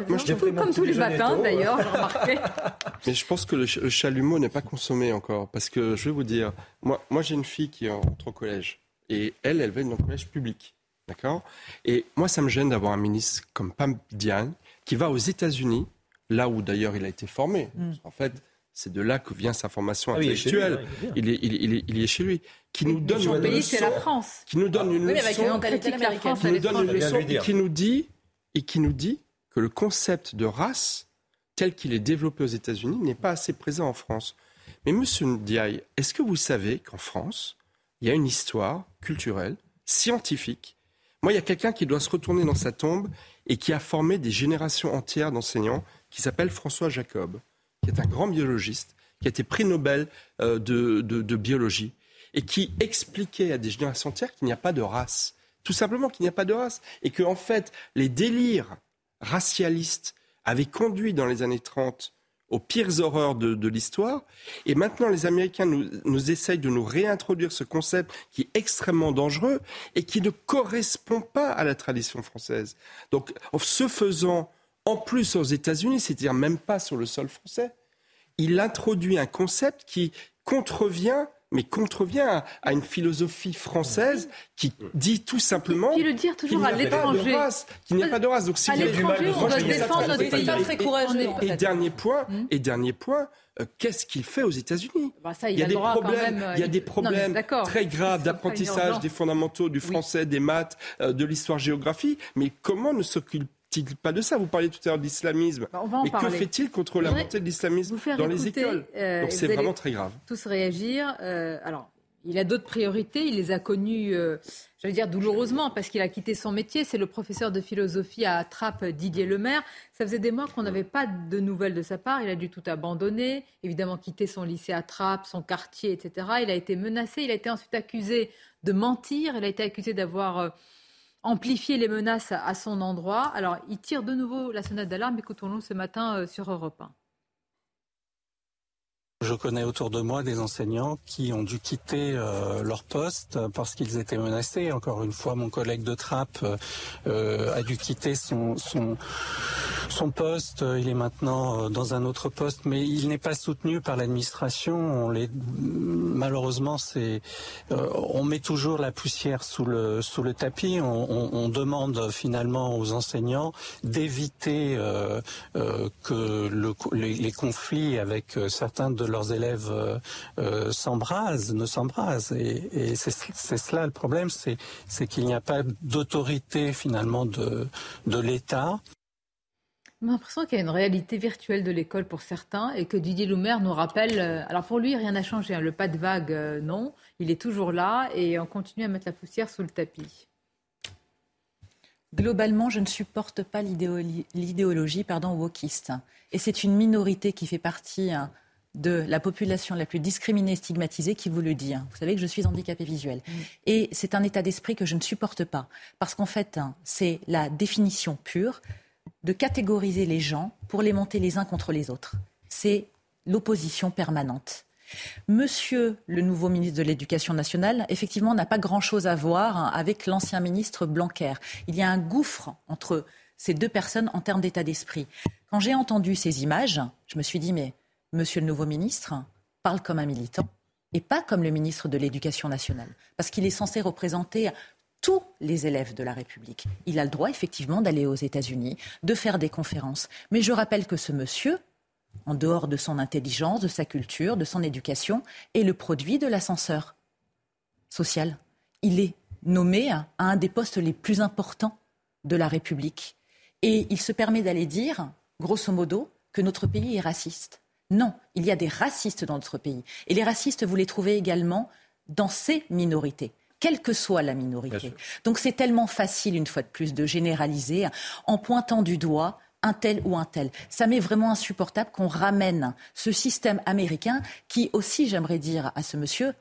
moi, je comme tous les matins, d'ailleurs, j'ai remarqué. Mais je pense que le, chalumeau n'est pas consommé encore, parce que je vais vous dire, moi, moi j'ai une fille qui entre au collège, et elle, elle va dans le collège public. D'accord? Et moi, ça me gêne d'avoir un ministre comme Pam Diane qui va aux États-Unis, là où d'ailleurs il a été formé. Mm. En fait, c'est de là que vient sa formation intellectuelle. il, est il, est, chez lui. Qui nous donne une pays, c'est la France. Qui nous donne une leçon. qui nous donne une leçon et qui nous dit et qui nous dit que le concept de race tel qu'il est développé aux États-Unis n'est pas assez présent en France. Mais Monsieur Ndiaye, est-ce que vous savez qu'en France, il y a une histoire culturelle, scientifique, moi, il y a quelqu'un qui doit se retourner dans sa tombe et qui a formé des générations entières d'enseignants, qui s'appelle François Jacob, qui est un grand biologiste, qui a été prix Nobel euh, de, biologie, et qui expliquait à des générations entières qu'il n'y a pas de race. Tout simplement qu'il n'y a pas de race. Et que, en fait, les délires racialistes avaient conduit dans les années 30 aux pires horreurs de, l'histoire. Et maintenant, les Américains nous, nous, essayent de nous réintroduire ce concept qui est extrêmement dangereux et qui ne correspond pas à la tradition française. Donc, en se faisant, en plus aux États-Unis, c'est-à-dire même pas sur le sol français, il introduit un concept qui contrevient mais contrevient à, une philosophie française qui dit tout simplement qui le dire toujours à l'étranger qu'il n'y a pas de race. Donc si à l'étranger, on doit défendre notre pays. Très courageux. Et, dernier point, hmm. et dernier point, euh, qu'est-ce qu'il fait aux États-unis? Bah il, y a des problèmes, il y a des problèmes très graves d'apprentissage des fondamentaux du français, des maths, euh, de l'histoire-géographie. Mais comment ne s'occupe pas de ça Vous parliez tout à l'heure d'islamisme. Bah, mais que fait-il contre la montée de l'islamisme dans les écoles euh, Donc c'est vraiment très grave. Tous réagir. Euh, alors, il a d'autres priorités. Il les a connues, euh, j'allais dire douloureusement, parce qu'il a quitté son métier. C'est le professeur de philosophie à Trappes, Didier Lemaire. Ça faisait des mois qu'on n'avait pas de nouvelles de sa part. Il a dû tout abandonner, évidemment quitter son lycée à Trappes, son quartier, etc. Il a été menacé. Il a été ensuite accusé de mentir. Il a été accusé d'avoir amplifier les menaces à son endroit. Alors, il tire de nouveau la sonnette d'alarme. Écoutons-le ce matin euh, sur Europe 1. Je connais autour de moi des enseignants qui ont dû quitter euh, leur poste parce qu'ils étaient menacés. Encore une fois, mon collègue de Trappe euh, a dû quitter son, son, poste. Il est maintenant euh, dans un autre poste, mais il n'est pas soutenu par l'administration. On malheureusement, c'est, on met toujours la poussière sous le, sous le tapis. On, demande finalement aux enseignants d'éviter que le, les, les, conflits avec certains de leurs élèves euh, euh, s'embrasent, ne s'embrasent. Et, c'est cela le problème, c'est qu'il n'y a pas d'autorité finalement de, de l'État. J'ai l'impression qu'il y a une réalité virtuelle de l'école pour certains et que Didier Loumer nous rappelle. Euh, alors pour lui, rien n'a changé. Hein. le pas de vague, non. Il est toujours là et on continue à mettre la poussière sous le tapis. Globalement, je ne supporte pas l'idéologie pardon, wokiste. Et c'est une minorité qui fait partie hein, de la population la plus discriminée et stigmatisée qui vous le dit. Hein. Vous savez que je suis handicapée visuelle. Mm. Et c'est un état d'esprit que je ne supporte pas. Parce qu'en fait, hein, c'est la définition pure de catégoriser les gens pour les monter les uns contre les autres. C'est l'opposition permanente. Monsieur le nouveau ministre de l'Éducation nationale, effectivement, n'a pas grand-chose à voir hein, avec l'ancien ministre Blanquer. Il y a un gouffre entre ces deux personnes en termes d'état d'esprit. Quand j'ai entendu ces images, je me suis dit, mais Monsieur le nouveau ministre parle comme un militant et pas comme le ministre de l'Éducation nationale, parce qu'il est censé représenter tous les élèves de la République. Il a le droit effectivement d'aller aux États-Unis, de faire des conférences. Mais je rappelle que ce monsieur, en dehors de son intelligence, de sa culture, de son éducation, est le produit de l'ascenseur social. Il est nommé à un des postes les plus importants de la République. Et il se permet d'aller dire, grosso modo, que notre pays est raciste. Non, il y a des racistes dans notre pays. Et les racistes, vous les trouvez également dans ces minorités quelle que soit la minorité. Donc c'est tellement facile, une fois de plus, de généraliser en pointant du doigt un tel ou un tel. Ça m'est vraiment insupportable qu'on ramène ce système américain qui aussi, j'aimerais dire à ce monsieur,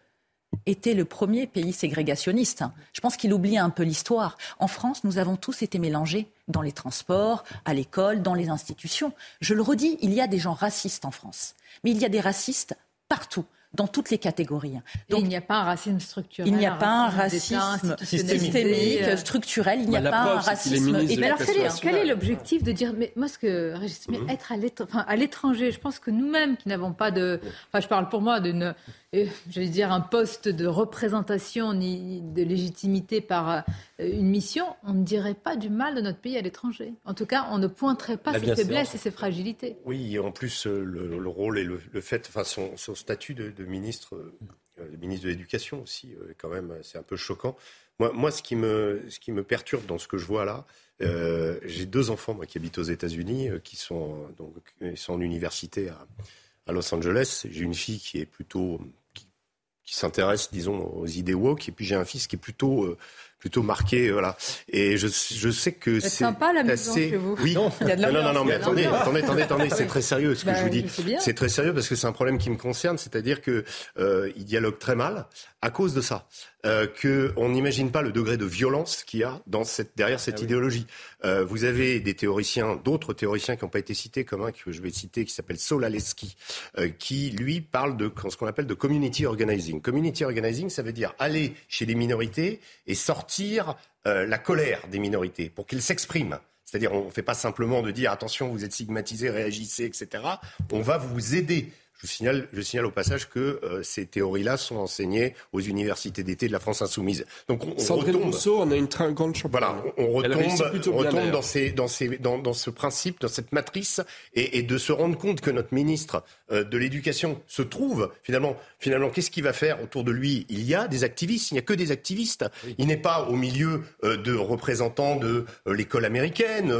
était le premier pays ségrégationniste. Je pense qu'il oublie un peu l'histoire. En France, nous avons tous été mélangés dans les transports, à l'école, dans les institutions. Je le redis, il y a des gens racistes en France. Mais il y a des racistes partout dans toutes les catégories. Donc, il n'y a pas un racisme structurel. Il n'y a pas un racisme systémique, euh, structurel. Il n'y a bah, pas un racisme. Mais alors, quel est, l'objectif de dire Mais moi, ce que mmh. être à l'étranger, je pense que nous-mêmes qui n'avons pas de. Enfin, je parle pour moi d'une je dire, un poste de représentation ni de légitimité par euh, une mission, on ne dirait pas du mal de notre pays à l'étranger. En tout cas, on ne pointerait pas bah, ses faiblesses et ses fragilités. Oui, et en plus, euh, le, rôle et le, fait, enfin, son, statut de, ministre, euh, de ministre de l'Éducation aussi, quand même, c'est un peu choquant. Moi, moi ce, qui me, ce qui me perturbe dans ce que je vois là, j'ai deux enfants moi, qui habitent aux États-Unis, qui sont, donc, sont en université à, à Los Angeles. J'ai une fille qui est plutôt qui s'intéresse, disons, aux idées woke, et puis j'ai un fils qui est plutôt euh, plutôt marqué, voilà. Et je, je sais que c'est sympa la maison chez vous. Oui. non, non, non, mais attendez, attendez, attendez, attendez, c'est très sérieux ce que bah je vous dis. C'est très sérieux parce que c'est un problème qui me concerne, c'est-à-dire que euh, il dialogue très mal à cause de ça. Euh, que on n'imagine pas le degré de violence qu'il y a dans cette, derrière cette ah idéologie. Euh, vous avez des théoriciens, d'autres théoriciens qui n'ont pas été cités, comme un que je vais citer, qui s'appelle Solaleski, euh, qui lui parle de ce qu'on appelle de community organizing. Community organizing, ça veut dire aller chez les minorités et sortir euh, la colère des minorités pour qu'ils s'expriment. C'est-à-dire, on ne fait pas simplement de dire attention, vous êtes stigmatisé, réagissez, etc. On va vous aider. Je signale, je signale au passage que euh, ces théories-là sont enseignées aux universités d'été de la France insoumise. Donc on, Sandrine retombe, Rousseau on a une très grande championne. Voilà, on, retombe, on retombe dans, ces, dans, ces, dans, dans, ce principe, dans cette matrice, et, et, de se rendre compte que notre ministre euh, de l'Éducation se trouve finalement, finalement, qu'est-ce qu'il va faire autour de lui? Il y a des activistes, il n'y a que des activistes. Il n'est pas au milieu euh, de représentants de l'école américaine,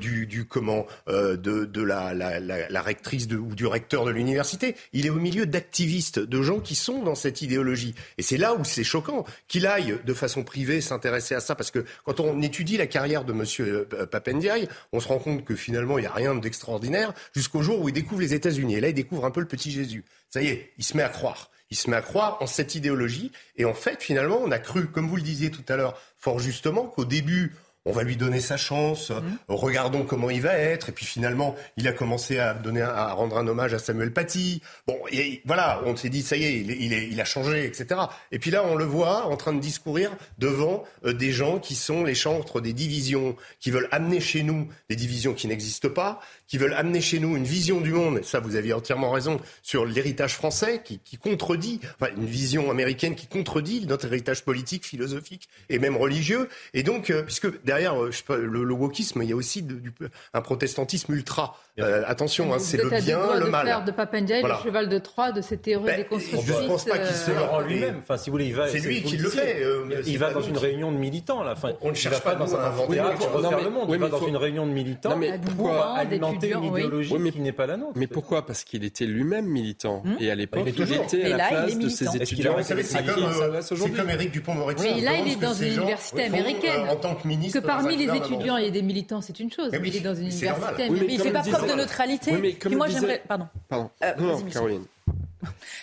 du, du, comment, de, de la, la, la, la rectrice de, ou du recteur de l'université il est au milieu d'activistes, de gens qui sont dans cette idéologie. Et c'est là où c'est choquant qu'il aille de façon privée s'intéresser à ça, parce que quand on étudie la carrière de M. Euh, Papendiaï, on se rend compte que finalement il n'y a rien d'extraordinaire jusqu'au jour où il découvre les États-Unis. Et là, il découvre un peu le petit Jésus. Ça y est, il se met à croire. Il se met à croire en cette idéologie. Et en fait, finalement, on a cru, comme vous le disiez tout à l'heure, fort justement, qu'au début, on va lui donner sa chance, mmh. regardons comment il va être. Et puis finalement, il a commencé à donner, à rendre un hommage à Samuel Paty. Bon, et voilà, on s'est dit ça y est, il, il, a changé, etc. Et puis là, on le voit en train de discourir devant euh, des gens qui sont les chantres des divisions, qui veulent amener chez nous des divisions qui n'existent pas, qui veulent amener chez nous une vision du monde. Et ça, vous aviez entièrement raison sur l'héritage français qui, qui contredit, enfin une vision américaine qui contredit notre héritage politique, philosophique et même religieux. Et donc, euh, puisque derrière euh, je sais pas, le, le, wokisme, il y a aussi du, un protestantisme ultra. Euh, attention, hein, c'est le bien, le mal. de Papendia, voilà. le cheval de Troie de ces théories ben, déconstructivistes. Je ne pense pas qu'il se le rend lui-même. Enfin, si vous voulez, il va. C'est lui qui le fait. Euh, il va dans une réunion de militants. Là. Enfin, on ne cherche pas dans un inventaire pour refaire le monde. Il va dans une réunion de militants pour alimenter une idéologie qui n'est pas la nôtre. Mais pourquoi? Parce qu'il était lui-même militant. Hmm Et à l'époque, il était à la place de ses étudiants. C'est comme Éric Dupont-Moretti. Mais là, il est dans une université américaine. En tant que ministre. Que parmi les étudiants, il y a des militants, c'est une chose. il est dans une université. Mais il ne fait pas preuve de neutralité. moi, j'aimerais. Pardon. Pardon. Euh, Caroline.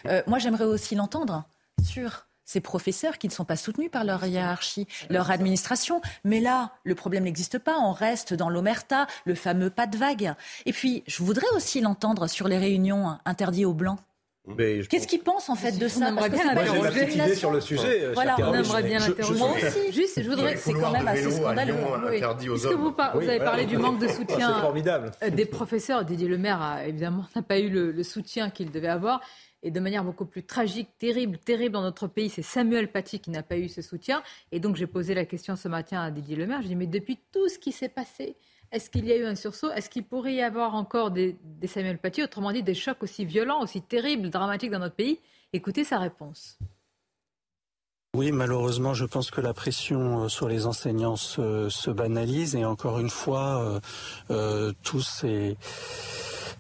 Euh, moi, j'aimerais aussi l'entendre sur ces professeurs qui ne sont pas soutenus par leur hiérarchie, leur administration. Mais là, le problème n'existe pas. On reste dans l'omerta, le fameux pas de vague. Et puis, je voudrais aussi l'entendre sur les réunions interdites aux Blancs. Qu'est-ce qu'ils pensent en fait de ça? On aimerait bien l'interroger sur le sujet. Voilà, on aimerait bien l'interroger. Moi aussi. Juste, je voudrais. C'est quand même assez scandaleux. Est-ce que vous, vous avez parlé du manque de soutien euh, des professeurs Didier Le Maire a évidemment n'a pas eu le, soutien qu'il devait avoir. Et de manière beaucoup plus tragique, terrible, terrible dans notre pays, c'est Samuel Paty qui n'a pas eu ce soutien. Et donc j'ai posé la question ce matin à Didier Le Maire. Je dis mais depuis tout ce qui s'est passé, est-ce qu'il y a eu un sursaut? Est-ce qu'il pourrait y avoir encore des, Samuel Paty, autrement dit des chocs aussi violents, aussi terribles, dramatiques dans notre pays? Écoutez sa réponse. Oui, malheureusement, je pense que la pression euh, sur les enseignants se, banalise et encore une fois, euh, euh, tous ces,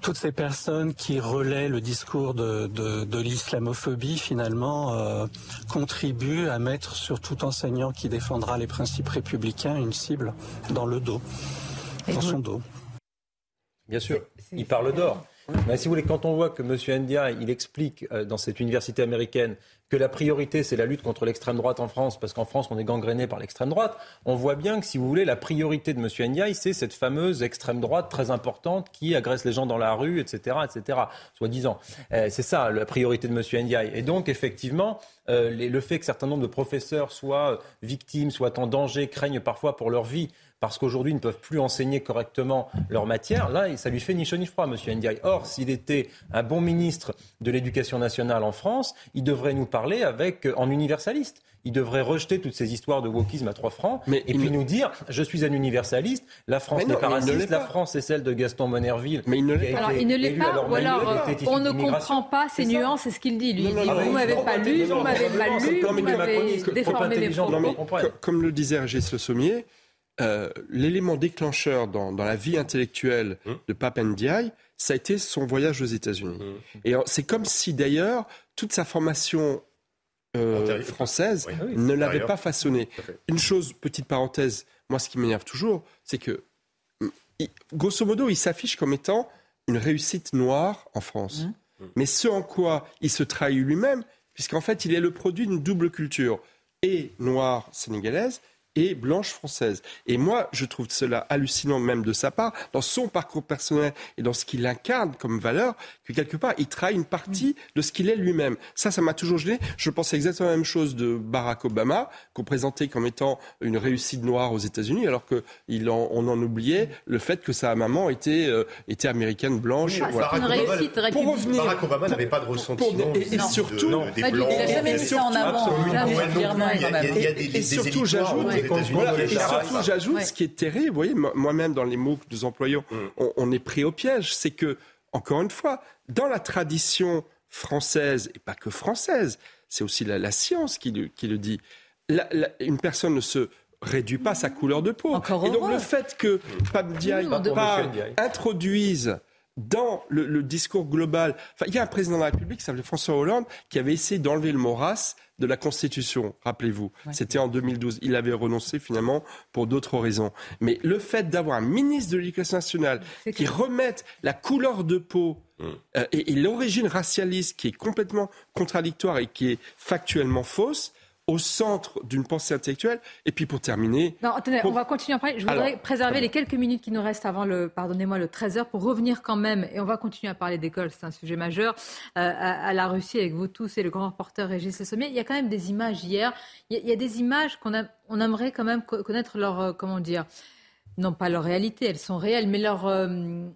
toutes ces personnes qui relaient le discours de, l'islamophobie, finalement, contribuent à mettre sur tout enseignant qui défendra les principes républicains une cible dans le dos dans son dos. Bien sûr, il parle d'or. si vous voulez, quand on voit que M. Ndia, il explique euh, dans cette université américaine que la priorité, c'est la lutte contre l'extrême droite en France, parce qu'en France, on est gangréné par l'extrême droite, on voit bien que, si vous voulez, la priorité de M. Ndiaye, c'est cette fameuse extrême droite très importante qui agresse les gens dans la rue, etc., etc., soi-disant. Euh, c'est ça, la priorité de M. Ndiaye. Et donc, effectivement, euh, le fait que certains nombre de professeurs soient victimes, soient en danger, craignent parfois pour leur vie, parce qu'aujourd'hui ils ne peuvent plus enseigner correctement leur matière, là, ça lui fait ni chaud ni froid, M. Ndiaye. Or, s'il était un bon ministre de l'Éducation nationale en France, il devrait nous parler avec, euh, en universaliste. Il devrait rejeter toutes ces histoires de wokisme à trois francs mais et puis nous dire je suis un universaliste, la France n'est pas raciste, la France est celle de Gaston Monerville. Mais il ne l'est pas. Alors, il ne l'est pas, ou alors on ne comprend pas ces nuances, c'est ce qu'il dit. Lui, il dit vous ne m'avez pas lu, vous m'avez mal lu, vous m'avez déformé mes propos. Comme le disait Régis Le Sommier, euh, l'élément déclencheur dans, la vie intellectuelle hum. de Pape Ndiaye, ça a été son voyage aux États-Unis. Hum. Et c'est comme si d'ailleurs toute sa formation euh, française ne l'avait pas façonné. Une chose, petite parenthèse, moi ce qui m'énerve toujours, c'est que grosso modo, il s'affiche comme étant une réussite noire en France. Hum. Mais ce en quoi il se trahit lui-même, puisqu'en fait il est le produit d'une double culture, et noire sénégalaise, et blanche française. Et moi, je trouve cela hallucinant même de sa part, dans son parcours personnel et dans ce qu'il incarne comme valeur, que quelque part, il trahit une partie de ce qu'il est lui-même. Ça, ça m'a toujours gêné. Je pense exactement la même chose de Barack Obama, qu'on présentait comme étant une réussite noire aux États-Unis, alors qu'on en, oubliait le fait que sa maman était, euh, était américaine blanche. Barack, Obama, pour revenir, Barack Obama n'avait pas de ressentiment. et, surtout, des blancs. Il n'a jamais mis ça en avant. Et surtout, j'ajoute et surtout, j'ajoute ce qui est terrible, vous voyez, moi-même dans les mots que nous employons, mm. on, est pris au piège. C'est que, encore une fois, dans la tradition française, et pas que française, c'est aussi la, science qui le, dit, une personne ne se réduit pas sa couleur de peau. et donc le fait que Pape Diaye. introduise dans le, discours global, enfin, il y a un président de la République qui s'appelait François Hollande qui avait essayé d'enlever le mot race de la Constitution, rappelez-vous. C'était en 2012. Il avait renoncé finalement pour d'autres raisons. Mais le fait d'avoir un ministre de l'Éducation nationale qui remette la couleur de peau mmh. euh, et l'origine racialiste qui est complètement contradictoire et qui est factuellement fausse, au centre d'une pensée intellectuelle. Et puis pour terminer... Non, attendez, on va continuer après. Je voudrais préserver les quelques minutes qui nous restent avant le, pardonnez-moi, le 13h pour revenir quand même, et on va continuer à parler d'école, c'est un sujet majeur, euh, à, la Russie avec vous tous et le grand reporter Régis Le Sommier. Il y a quand même des images hier. Il y a, des images qu'on on aimerait quand même connaître leur, euh, comment dire, non pas leur réalité, elles sont réelles, mais leur euh,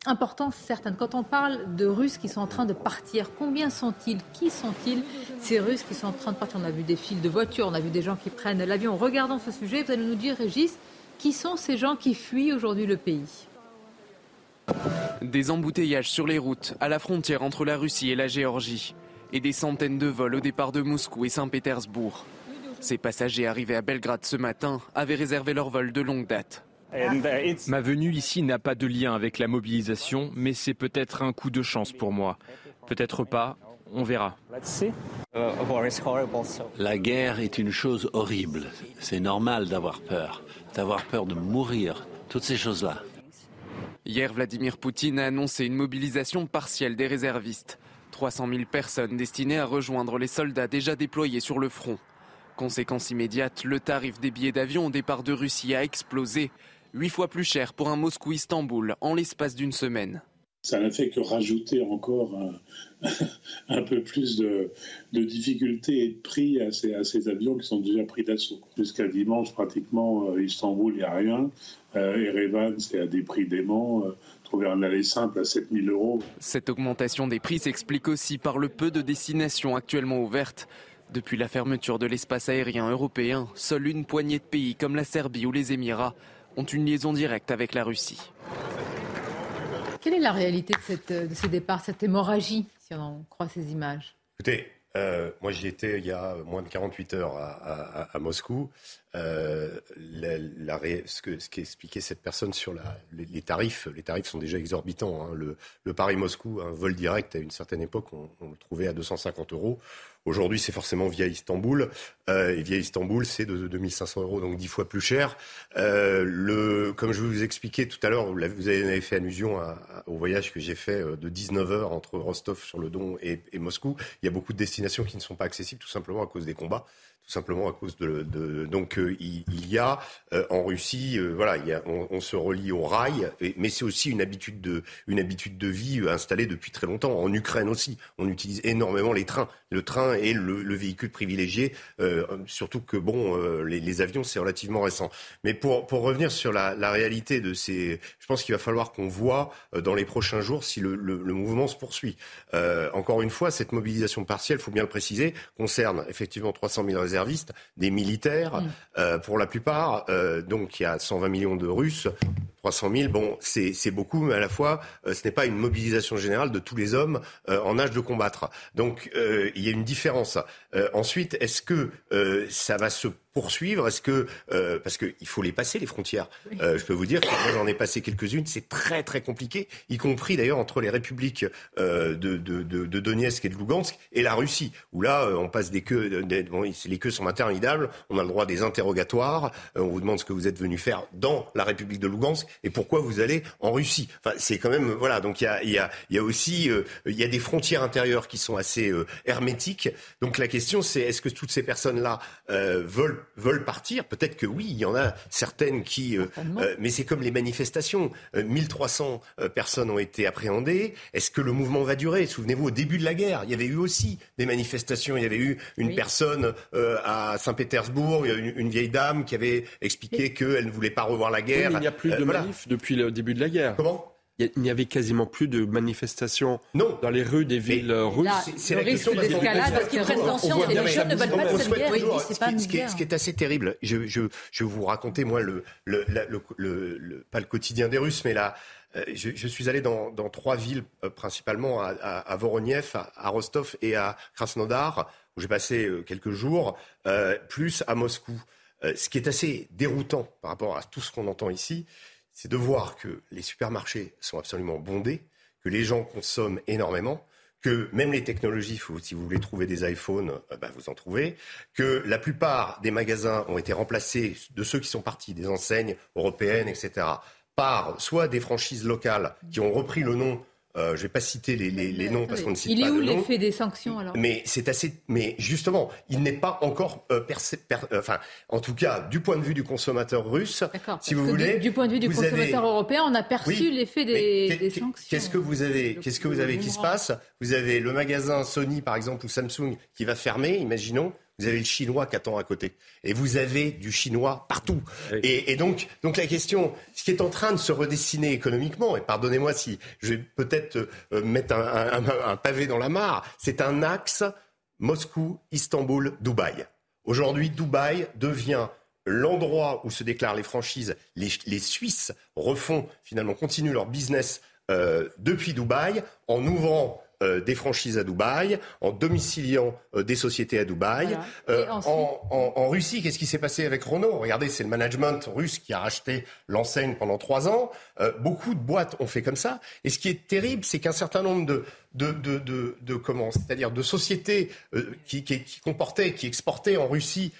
importance certaine. Quand on parle de Russes qui sont en train de partir, combien sont-ils Qui sont-ils ces Russes qui sont en train de partir? On a vu des files de voitures, on a vu des gens qui prennent l'avion. Regardons ce sujet, vous allez nous dire, Régis, qui sont ces gens qui fuient aujourd'hui le pays? Des embouteillages sur les routes, à la frontière entre la Russie et la Géorgie, et des centaines de vols au départ de Moscou et Saint-Pétersbourg. Ces passagers arrivés à Belgrade ce matin avaient réservé leur vol de longue date. Ma venue ici n'a pas de lien avec la mobilisation, mais c'est peut-être un coup de chance pour moi. Peut-être pas, on verra. La guerre est une chose horrible. C'est normal d'avoir peur, d'avoir peur de mourir, toutes ces choses-là. Hier, Vladimir Poutine a annoncé une mobilisation partielle des réservistes. 300 000 personnes destinées à rejoindre les soldats déjà déployés sur le front. Conséquence immédiate, le tarif des billets d'avion au départ de Russie a explosé. Huit fois plus cher pour un Moscou-Istanbul en l'espace d'une semaine. Ça n'a fait que rajouter encore un, peu plus de, difficultés et de prix à ces, avions qui sont déjà pris d'assaut. Jusqu'à dimanche, pratiquement, euh, Istanbul, il n'y a rien. Euh, Erevan, c'est à des prix déments. Euh, trouver un aller simple à 7000 euros. Cette augmentation des prix s'explique aussi par le peu de destinations actuellement ouvertes. Depuis la fermeture de l'espace aérien européen, seule une poignée de pays comme la Serbie ou les Émirats ont une liaison directe avec la Russie. Quelle est la réalité de, cette, de ces départs, cette hémorragie, si on en croit ces images? Écoutez, euh, moi j'y étais il y a moins de 48 heures à, Moscou. Euh, ce, que, ce qu'expliquait cette personne sur les, tarifs, les tarifs sont déjà exorbitants. Hein. Le, Paris-Moscou, un vol direct à une certaine époque, on, le trouvait à 250 euros. Aujourd'hui, c'est forcément via Istanbul. Euh, et via Istanbul, c'est de 2500 euros, donc dix fois plus cher. Euh, comme je vous expliquais tout à l'heure, vous avez fait allusion au voyage que j'ai fait de 19 heures entre Rostov sur le Don et Moscou. Il y a beaucoup de destinations qui ne sont pas accessibles, tout simplement à cause des combats tout simplement à cause de, donc euh, il, y a euh, en Russie euh, voilà on, se relie au rail mais c'est aussi une habitude de une habitude de vie installée depuis très longtemps. En Ukraine aussi on utilise énormément les trains. Le train est le, le véhicule privilégié surtout que bon les, avions c'est relativement récent. Mais pour pour revenir sur la, réalité de ces je pense qu'il va falloir qu'on voit dans les prochains jours si le, le, le mouvement se poursuit. Encore une fois cette mobilisation partielle faut bien le préciser concerne effectivement 300 000 réserves des militaires, mm. euh, pour la plupart. Euh, donc il y a 120 millions de Russes. 300 000, bon, c'est beaucoup, mais à la fois, euh, ce n'est pas une mobilisation générale de tous les hommes en âge de combattre. Donc, il y a une différence. ensuite, est-ce que ça va se poursuivre? Est-ce que euh, parce qu'il faut les passer les frontières euh, Je peux vous dire que moi j'en ai passé quelques-unes. C'est très très compliqué, y compris d'ailleurs entre les républiques euh, de, de, de, de, Donetsk et de Lugansk et la Russie, où là on passe des queues. Des, bon, les queues sont interminables. On a le droit des interrogatoires. on vous demande ce que vous êtes venu faire dans la République de Lugansk et pourquoi vous allez en Russie? Enfin, c'est quand même voilà. Donc il y a, y, a, y a aussi il y a des frontières intérieures qui sont assez hermétiques. Donc la question c'est est-ce que toutes ces personnes là veulent veulent partir? Peut-être que oui, il y en a certaines qui... Euh, euh, mais c'est comme les manifestations. 1300 euh, personnes ont été appréhendées. Est-ce que le mouvement va durer? Souvenez-vous, au début de la guerre, il y avait eu aussi des manifestations. Il y avait eu une personne à Saint-Pétersbourg, une, une, vieille dame qui avait expliqué qu'elle ne voulait pas revoir la guerre. il n'y a plus de depuis le début de la guerre. Comment? Il n'y avait quasiment plus de manifestations dans les rues des villes russes. C'est le risque d'escalade parce qu'ils prennent conscience et les jeunes ne veulent pas de cette guerre. ce, qui, ce qui est assez terrible, je, je, je vais vous raconter, moi, le, le, le, le, pas le quotidien des Russes, mais là, euh, je, je, suis allé dans, dans trois villes, euh, principalement à, à, à Voroniev, à, Rostov et à Krasnodar, où j'ai passé euh, quelques jours, plus à Moscou. ce qui est assez déroutant par rapport à tout ce qu'on entend ici, c'est de voir que les supermarchés sont absolument bondés, que les gens consomment énormément, que même les technologies, si vous voulez trouver des iPhones, euh, bah, vous en trouvez, que la plupart des magasins ont été remplacés de ceux qui sont partis, des enseignes européennes, etc., par soit des franchises locales qui ont repris le nom euh, je ne vais pas citer les, les, les noms parce qu'on ne cite il pas. Il est où l'effet des sanctions alors? Mais c'est assez. Mais justement, il n'est pas encore euh, percé, per, euh, enfin, en tout cas, du point de vue du consommateur russe, si vous voulez. Du, du, point de vue du consommateur avez... européen, on a perçu oui, l'effet des, des, sanctions. Qu'est-ce que vous avez Qu'est-ce que vous avez qui se passe? Vous avez le magasin Sony, par exemple, ou Samsung, qui va fermer. Imaginons vous avez le chinois qui attend à côté. Et vous avez du chinois partout. Et, et, donc, donc la question, ce qui est en train de se redessiner économiquement, et pardonnez-moi si je vais peut-être euh, mettre un, un, un, pavé dans la mare, c'est un axe Moscou, Istanbul, Dubaï. Aujourd'hui, Dubaï devient l'endroit où se déclarent les franchises. Les, les Suisses refont, finalement, continuent leur business euh, depuis Dubaï en ouvrant euh, des franchises à Dubaï, en domiciliant euh, des sociétés à Dubaï. Voilà. Euh, en, en, en, Russie, qu'est-ce qui s'est passé avec Renault? Regardez, c'est le management russe qui a racheté l'enseigne pendant trois ans. Beaucoup de boîtes ont fait comme ça. Et ce qui est terrible, c'est qu'un certain nombre de, de, de, de, de comment C'est-à-dire de sociétés qui, qui, qui, comportaient, qui exportaient en Russie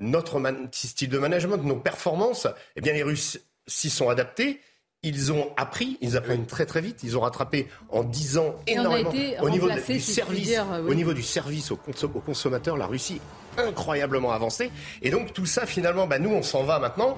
notre style de management, nos performances, eh bien les Russes s'y sont adaptés ils ont appris, ils apprennent très très vite, ils ont rattrapé en 10 ans énormément. au niveau du service, dire, oui. au niveau du service aux, consom aux consommateurs, la Russie incroyablement avancée. Et donc tout ça finalement, bah, nous on s'en va maintenant.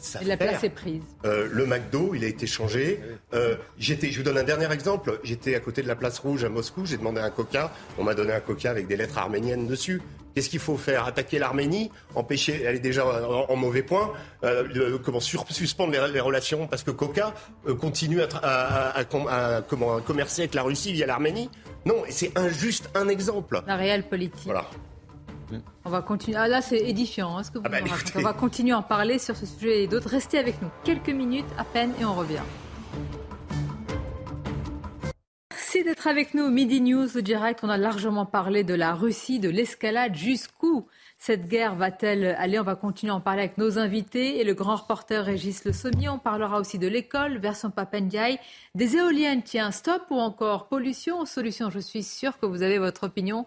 Ça Et la place est prise. Euh, le McDo, il a été changé. Euh, j'étais, je vous donne un dernier exemple. J'étais à côté de la place rouge à Moscou. J'ai demandé un coca. On m'a donné un coca avec des lettres arméniennes dessus. Qu'est-ce qu'il faut faire? Attaquer l'Arménie? Empêcher Elle est déjà en, en mauvais point. Euh, comment sur, suspendre les, les, relations? Parce que Coca euh, continue à, à, à, à, comment, commercer avec la Russie via l'Arménie? Non, c'est un, juste un exemple. La réelle politique. Voilà. On va continuer. Ah là, c'est édifiant hein, ce que vous ah bah, On va continuer à en parler sur ce sujet et d'autres. Restez avec nous quelques minutes à peine et on revient. Merci d'être avec nous. Midi News direct. On a largement parlé de la Russie, de l'escalade jusqu'où Cette guerre va-t-elle aller? On va continuer à en parler avec nos invités et le grand reporter Régis Le Sommier. On parlera aussi de l'école, version Papendiaï, des éoliennes, tiens, stop ou encore pollution, solution. Je suis sûr que vous avez votre opinion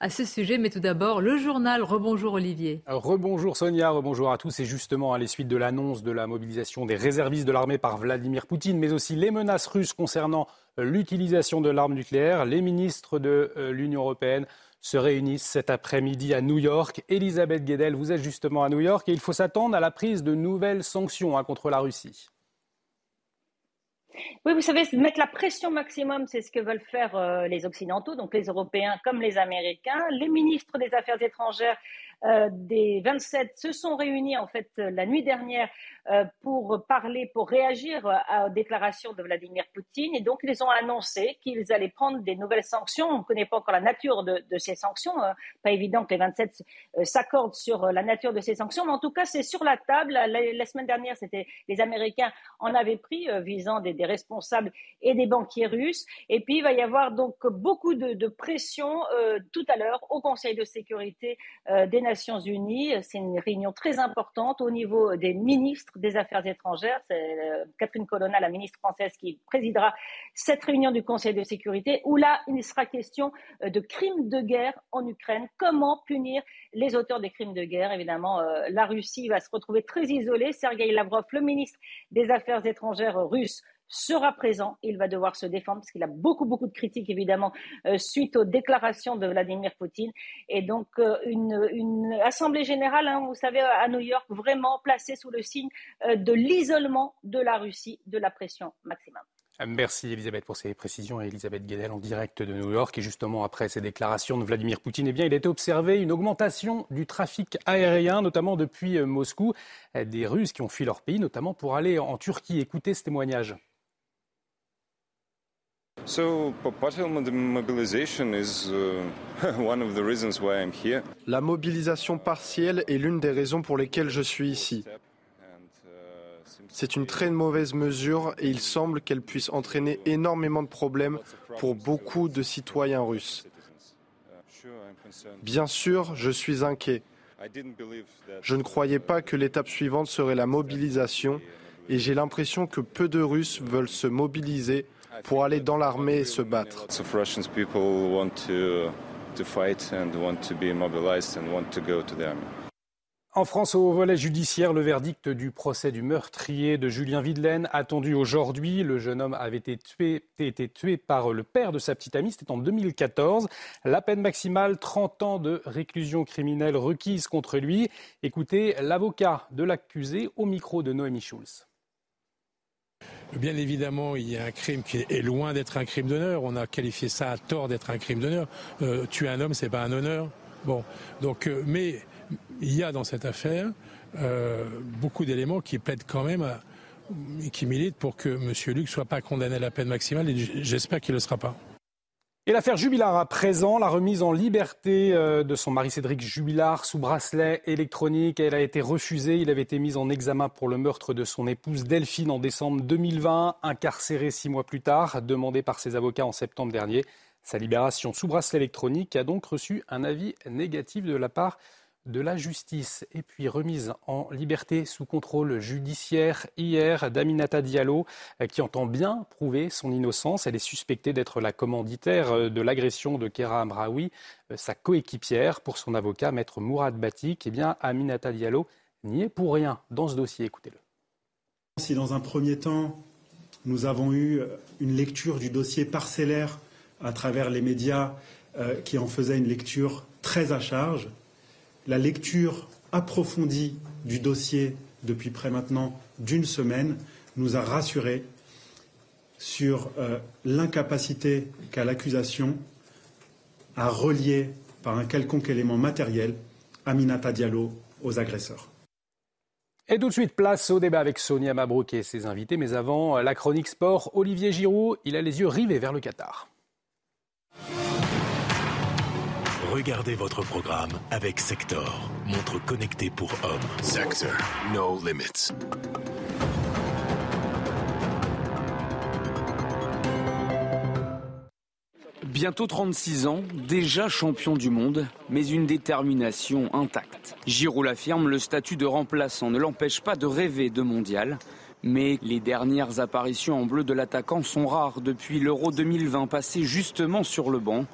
à ce sujet. Mais tout d'abord, le journal. Rebonjour Olivier. Rebonjour Sonia, rebonjour à tous. Et justement, à les suites de l'annonce de la mobilisation des réservistes de l'armée par Vladimir Poutine, mais aussi les menaces russes concernant l'utilisation de l'arme nucléaire, les ministres de euh, l'Union européenne se réunissent cet après-midi à New York. Elisabeth Guedel, vous êtes justement à New York et il faut s'attendre à la prise de nouvelles sanctions hein, contre la Russie. Oui, vous savez, mettre la pression maximum, c'est ce que veulent faire euh, les Occidentaux, donc les Européens comme les Américains. Les ministres des Affaires étrangères euh, des 27 se sont réunis en fait la nuit dernière euh, pour parler, pour réagir aux déclarations de Vladimir Poutine. Et donc, ils ont annoncé qu'ils allaient prendre des nouvelles sanctions. On ne connaît pas encore la nature de, ces sanctions. Hein. Pas évident que les 27 euh, s'accordent sur la nature de ces sanctions. Mais en tout cas, c'est sur la table. La, semaine dernière, c'était les Américains en avaient pris visant des, responsables et des banquiers russes. Et puis, il va y avoir donc beaucoup de, pression tout à l'heure au Conseil de sécurité des Nations Unies. C'est une réunion très importante au niveau des ministres des Affaires étrangères. C'est euh, Catherine Colonna, la ministre française, qui présidera cette réunion du Conseil de sécurité où là, il sera question euh, de crimes de guerre en Ukraine. Comment punir les auteurs des crimes de guerre? Évidemment, euh, la Russie va se retrouver très isolée. Sergei Lavrov, le ministre des Affaires étrangères russe, sera présent. Il va devoir se défendre parce qu'il a beaucoup, beaucoup de critiques, évidemment, euh, suite aux déclarations de Vladimir Poutine. Et donc, euh, une, assemblée générale, hein, vous savez, à New York, vraiment placée sous le signe euh, de l'isolement de la Russie, de la pression maximum. Merci Elisabeth pour ces précisions. Elisabeth Guedel en direct de New York. Et justement, après ces déclarations de Vladimir Poutine, eh bien, il a été observé une augmentation du trafic aérien, notamment depuis Moscou. Des Russes qui ont fui leur pays, notamment pour aller en Turquie. Écoutez ce témoignage. La mobilisation partielle est l'une des raisons pour lesquelles je suis ici. C'est une très mauvaise mesure et il semble qu'elle puisse entraîner énormément de problèmes pour beaucoup de citoyens russes. Bien sûr, je suis inquiet. Je ne croyais pas que l'étape suivante serait la mobilisation et j'ai l'impression que peu de Russes veulent se mobiliser pour aller dans l'armée et se battre. En France, au volet judiciaire, le verdict du procès du meurtrier de Julien Videlaine attendu aujourd'hui. Le jeune homme avait été tué, été tué par le père de sa petite amie. C'était en 2014. La peine maximale, 30 ans de réclusion criminelle requise contre lui. Écoutez l'avocat de l'accusé au micro de Noémie Schulz. Bien évidemment, il y a un crime qui est loin d'être un crime d'honneur. On a qualifié ça à tort d'être un crime d'honneur. Euh, tuer un homme, c'est pas un honneur. Bon, euh, mais il y a dans cette affaire euh, beaucoup d'éléments qui plaident quand même, qui militent pour que M. Luc soit pas condamné à la peine maximale. Et j'espère qu'il ne le sera pas. Et l'affaire Jubilard à présent, la remise en liberté euh, de son mari Cédric Jubilard sous bracelet électronique, elle a été refusée. Il avait été mis en examen pour le meurtre de son épouse Delphine en décembre 2020, incarcéré six mois plus tard, demandé par ses avocats en septembre dernier. Sa libération sous bracelet électronique a donc reçu un avis négatif de la part de la justice. Et puis remise en liberté sous contrôle judiciaire hier d'Aminata Diallo, euh, qui entend bien prouver son innocence. Elle est suspectée d'être la commanditaire euh, de l'agression de Kera Amraoui, euh, sa coéquipière. Pour son avocat, maître Mourad Batik, eh bien, Aminata Diallo n'y est pour rien dans ce dossier. Écoutez-le. Si dans un premier temps, nous avons eu une lecture du dossier parcellaire à travers les médias qui en faisaient une lecture très à charge, la lecture approfondie du dossier depuis près maintenant d'une semaine nous a rassurés sur euh, l'incapacité qu'a l'accusation à relier par un quelconque élément matériel Aminata Diallo aux agresseurs. Et tout de suite, place au débat avec Sonia Mabrouk et ses invités. Mais avant, la chronique sport, Olivier Giroud, il a les yeux rivés vers le Qatar. Regardez votre programme avec Sector, montre connectée pour hommes. Sector, no limits. Bientôt 36 ans, déjà champion du monde, mais une détermination intacte. Giroud l'affirme, le statut de remplaçant ne l'empêche pas de rêver de mondial. Mais les dernières apparitions en bleu de l'attaquant sont rares depuis l'Euro 2020 passé justement sur le banc.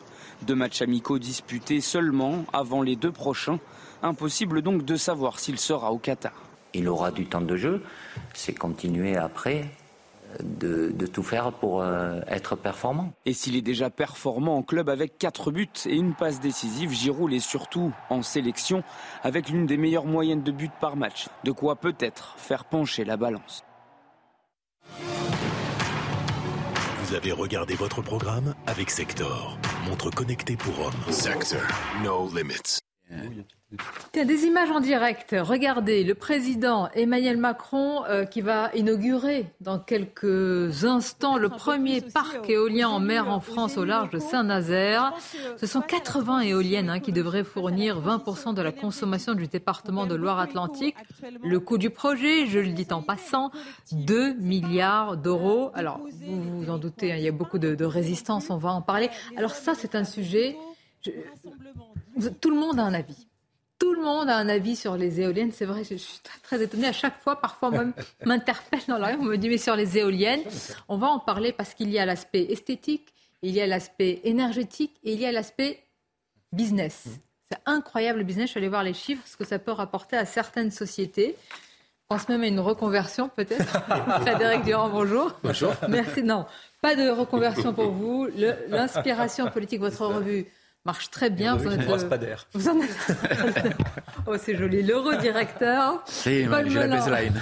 Deux matchs amicaux disputés seulement avant les deux prochains. Impossible donc de savoir s'il sera au Qatar. Il aura du temps de jeu, c'est continuer après de, tout faire pour euh, être performant. Et s'il est déjà performant en club avec 4 buts et une passe décisive, Giroud est surtout en sélection avec l'une des meilleures moyennes de buts par match. De quoi peut-être faire pencher la balance. Vous avez regardé votre programme avec Sector, montre connectée pour hommes. Sector, no limits. Tiens, des images en direct. Regardez, le président Emmanuel Macron euh, qui va inaugurer dans quelques instants le premier parc éolien en mer en France au large de Saint-Nazaire. Ce sont 80 éoliennes hein, qui devraient fournir 20% de la consommation du département de Loire-Atlantique. Le coût du projet, je le dis en passant, 2 milliards d'euros. Alors, vous vous en doutez, hein, il y a beaucoup de, résistance, on va en parler. Alors ça, c'est un sujet... tout le monde a un avis tout le monde a un avis sur les éoliennes. C'est vrai, je suis très, étonnée. À chaque fois, parfois même m'interpelle dans la rue. On me dit, mais sur les éoliennes, on va en parler parce qu'il y a l'aspect esthétique, il y a l'aspect énergétique et il y a l'aspect business. C'est incroyable le business. Je suis allée voir les chiffres, ce que ça peut rapporter à certaines sociétés. Je pense même à une reconversion peut-être. Frédéric Durand, bonjour. Bonjour. Merci. Non, pas de reconversion pour vous. L'inspiration politique, votre revue marche très bien. Vous, êtes, pas d'air. Vous en êtes... oh, c'est joli. L'eurodirecteur. J'ai la baseline.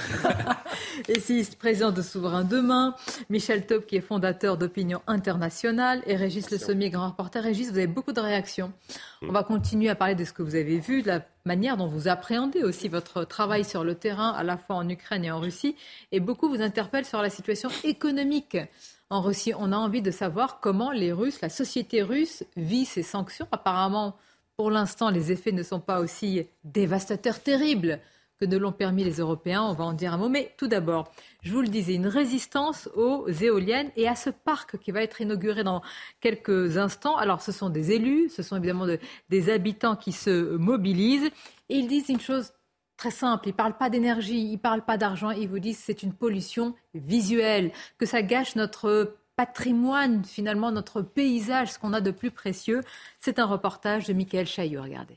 et si président de Souverain Demain, Michel Taub, qui est fondateur d'Opinion Internationale, et Régis Le Sommier, grand reporter. Régis, vous avez beaucoup de réactions. On va continuer à parler de ce que vous avez vu, de la manière dont vous appréhendez aussi votre travail sur le terrain, à la fois en Ukraine et en Russie. Et beaucoup vous interpellent sur la situation économique en Russie. On a envie de savoir comment les Russes, la société russe, vit ces sanctions. Apparemment, pour l'instant, les effets ne sont pas aussi dévastateurs, terribles que ne l'ont permis les Européens. On va en dire un mot. Mais tout d'abord, je vous le disais, une résistance aux éoliennes et à ce parc qui va être inauguré dans quelques instants. Alors, ce sont des élus, ce sont évidemment des habitants qui se mobilisent. Et ils disent une chose très simple. Ils ne parlent pas d'énergie, ils ne parlent pas d'argent. Ils vous disent que c'est une pollution visuelle, que ça gâche notre patrimoine, finalement, notre paysage, ce qu'on a de plus précieux. C'est un reportage de Michael Chaillot. Regardez.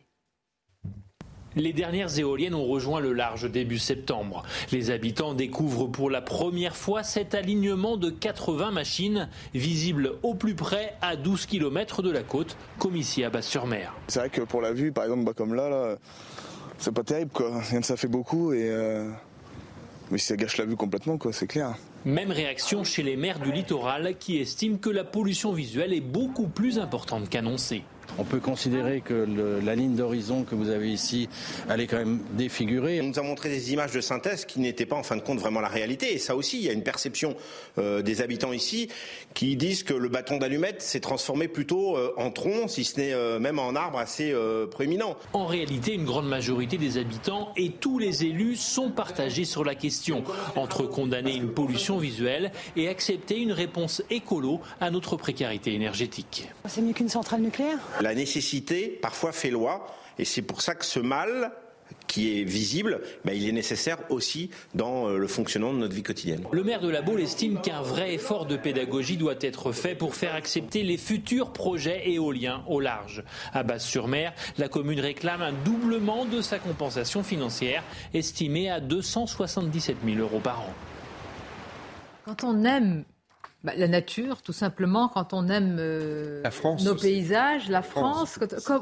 Les dernières éoliennes ont rejoint le large début septembre. Les habitants découvrent pour la première fois cet alignement de 80 machines visibles au plus près à 12 km de la côte, comme ici à Basse-sur-Mer. C'est vrai que pour la vue, par exemple, bah, comme là, là c'est pas terrible quoi. Ça fait beaucoup et euh, mais ça gâche la vue complètement quoi, c'est clair. Même réaction chez les maires du littoral qui estiment que la pollution visuelle est beaucoup plus importante qu'annoncée. On peut considérer que la ligne d'horizon que vous avez ici, elle est quand même défigurée. On nous a montré des images de synthèse qui n'étaient pas en fin de compte vraiment la réalité. Et ça aussi, il y a une perception euh, des habitants ici qui disent que le bâton d'allumette s'est transformé plutôt euh, en tronc, si ce n'est euh, même en arbre assez proéminent. En réalité, une grande majorité des habitants et tous les élus sont partagés sur la question, entre condamner une pollution visuelle et accepter une réponse écolo à notre précarité énergétique. C'est mieux qu'une centrale nucléaire? La nécessité parfois fait loi et c'est pour ça que ce mal qui est visible, ben, il est nécessaire aussi dans euh, le fonctionnement de notre vie quotidienne. Le maire de la Baule estime qu'un vrai effort de pédagogie doit être fait pour faire accepter les futurs projets éoliens au large. À Basse-sur-Mer, la commune réclame un doublement de sa compensation financière, estimée à 277 000 euros par an. Quand on aime bah, la nature, tout simplement, quand on aime euh, nos paysages, la France,